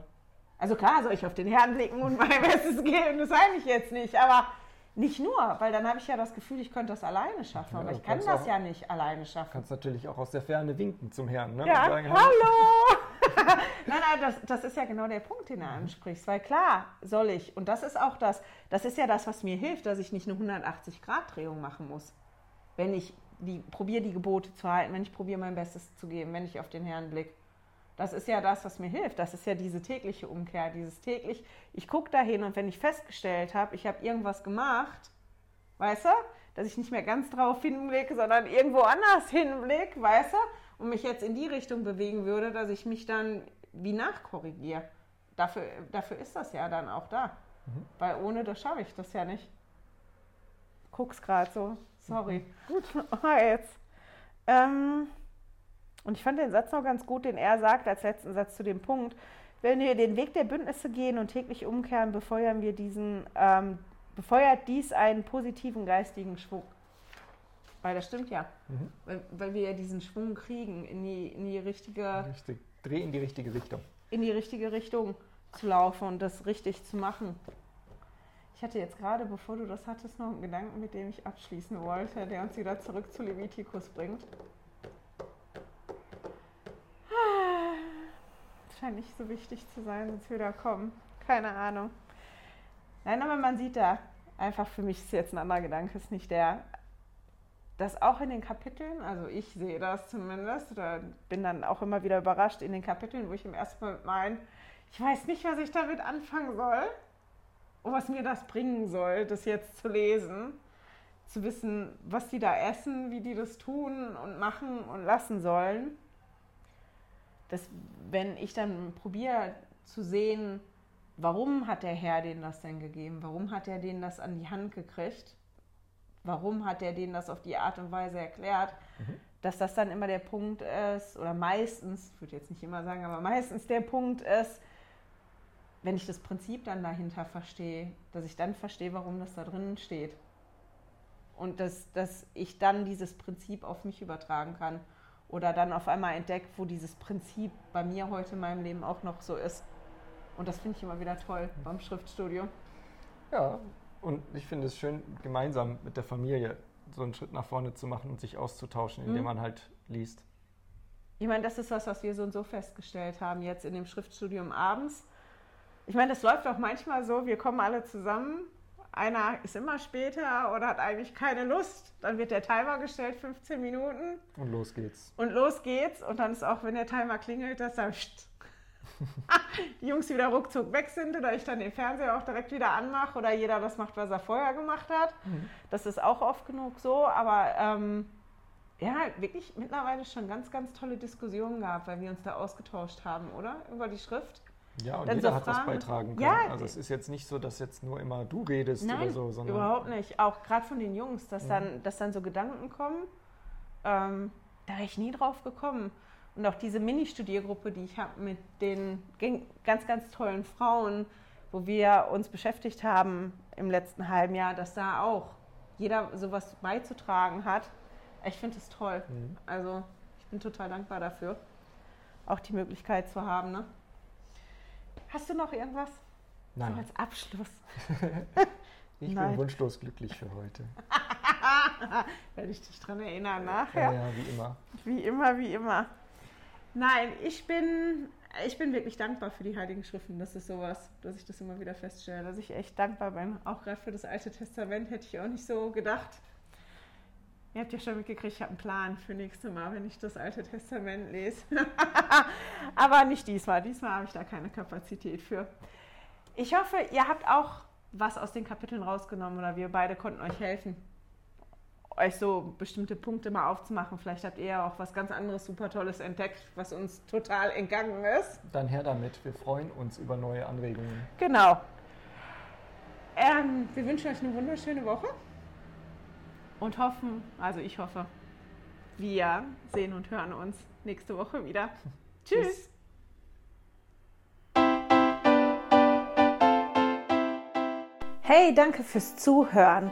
Speaker 1: Also klar soll ich auf den Herrn blicken und mein Bestes geben, das sage ich jetzt nicht, aber nicht nur, weil dann habe ich ja das Gefühl, ich könnte das alleine schaffen, ja, aber ich kann das ja nicht alleine schaffen. Du
Speaker 2: kannst natürlich auch aus der Ferne winken zum Herrn. Ne?
Speaker 1: Ja, sagen, hallo! nein, nein, das, das ist ja genau der Punkt, den du ansprichst. Weil klar soll ich, und das ist auch das, das ist ja das, was mir hilft, dass ich nicht eine 180-Grad-Drehung machen muss. Wenn ich die, probiere, die Gebote zu halten, wenn ich probiere, mein Bestes zu geben, wenn ich auf den Herrn blicke. Das ist ja das, was mir hilft. Das ist ja diese tägliche Umkehr, dieses täglich, ich gucke dahin und wenn ich festgestellt habe, ich habe irgendwas gemacht, weißt du, dass ich nicht mehr ganz drauf hinblicke, sondern irgendwo anders hinblicke, weißt du, und mich jetzt in die Richtung bewegen würde, dass ich mich dann wie nachkorrigiere. Dafür, dafür ist das ja dann auch da. Mhm. Weil ohne das schaffe ich das ja nicht. Guck's gerade so. Sorry. Mhm. Gut, jetzt. Ähm, und ich fand den Satz noch ganz gut, den er sagt als letzten Satz zu dem Punkt. Wenn wir den Weg der Bündnisse gehen und täglich umkehren, befeuern wir diesen, ähm, befeuert dies einen positiven geistigen Schwung. Weil das stimmt ja. Mhm. Weil, weil, wir ja diesen Schwung kriegen in die, in die richtige.
Speaker 2: Richtig. Dreh in die richtige Richtung.
Speaker 1: In die richtige Richtung zu laufen und das richtig zu machen. Ich hatte jetzt gerade, bevor du das hattest, noch einen Gedanken, mit dem ich abschließen wollte, der uns wieder zurück zu Levitikus bringt. Scheint nicht so wichtig zu sein, sonst wir da kommen. Keine Ahnung. Nein, aber man sieht da, einfach für mich ist jetzt ein anderer Gedanke, ist nicht der dass auch in den Kapiteln, also ich sehe das zumindest, oder bin dann auch immer wieder überrascht in den Kapiteln, wo ich im ersten Mal meine, ich weiß nicht, was ich damit anfangen soll und was mir das bringen soll, das jetzt zu lesen, zu wissen, was die da essen, wie die das tun und machen und lassen sollen. Dass, wenn ich dann probiere zu sehen, warum hat der Herr denen das denn gegeben? Warum hat er denen das an die Hand gekriegt? Warum hat er denen das auf die Art und Weise erklärt? Mhm. Dass das dann immer der Punkt ist, oder meistens, ich würde jetzt nicht immer sagen, aber meistens der Punkt ist, wenn ich das Prinzip dann dahinter verstehe, dass ich dann verstehe, warum das da drinnen steht. Und dass, dass ich dann dieses Prinzip auf mich übertragen kann. Oder dann auf einmal entdeckt, wo dieses Prinzip bei mir heute in meinem Leben auch noch so ist. Und das finde ich immer wieder toll beim Schriftstudio.
Speaker 2: Ja, und ich finde es schön, gemeinsam mit der Familie so einen Schritt nach vorne zu machen und sich auszutauschen, indem mhm. man halt liest.
Speaker 1: Ich meine, das ist was, was wir so und so festgestellt haben jetzt in dem Schriftstudium abends ich meine, das läuft auch manchmal so, wir kommen alle zusammen, einer ist immer später oder hat eigentlich keine Lust, dann wird der Timer gestellt, 15 Minuten.
Speaker 2: Und los geht's.
Speaker 1: Und los geht's. Und dann ist auch, wenn der Timer klingelt, dass da die Jungs wieder ruckzuck weg sind oder ich dann den Fernseher auch direkt wieder anmache oder jeder das macht, was er vorher gemacht hat. Mhm. Das ist auch oft genug so, aber ähm, ja, wirklich mittlerweile schon ganz, ganz tolle Diskussionen gehabt, weil wir uns da ausgetauscht haben, oder? Über die Schrift.
Speaker 2: Ja, und jeder so hat was beitragen können. Ja, also es ist jetzt nicht so, dass jetzt nur immer du redest
Speaker 1: nein,
Speaker 2: oder so,
Speaker 1: sondern. Überhaupt nicht. Auch gerade von den Jungs, dass, ja. dann, dass dann so Gedanken kommen. Ähm, da wäre ich nie drauf gekommen. Und auch diese Mini-Studiergruppe, die ich habe mit den ganz, ganz tollen Frauen, wo wir uns beschäftigt haben im letzten halben Jahr, dass da auch jeder sowas beizutragen hat. Ich finde es toll. Mhm. Also ich bin total dankbar dafür, auch die Möglichkeit zu haben. Ne? Hast du noch irgendwas?
Speaker 2: Nein.
Speaker 1: So als Abschluss.
Speaker 2: ich Nein. bin wunschlos glücklich für heute.
Speaker 1: Werde ich dich daran erinnern nachher.
Speaker 2: Ja, ja, wie immer.
Speaker 1: Wie immer, wie immer. Nein, ich bin, ich bin wirklich dankbar für die Heiligen Schriften. Das ist sowas, dass ich das immer wieder feststelle. Dass ich echt dankbar bin. Auch gerade für das Alte Testament hätte ich auch nicht so gedacht. Ihr habt ja schon mitgekriegt, ich habe einen Plan für nächstes Mal, wenn ich das Alte Testament lese. Aber nicht diesmal. Diesmal habe ich da keine Kapazität für. Ich hoffe, ihr habt auch was aus den Kapiteln rausgenommen oder wir beide konnten euch helfen, euch so bestimmte Punkte mal aufzumachen. Vielleicht habt ihr ja auch was ganz anderes super Tolles entdeckt, was uns total entgangen ist.
Speaker 2: Dann her damit. Wir freuen uns über neue Anregungen.
Speaker 1: Genau. Ähm, wir wünschen euch eine wunderschöne Woche und hoffen, also ich hoffe, wir sehen und hören uns nächste Woche wieder. Tschüss. Hey, danke fürs Zuhören.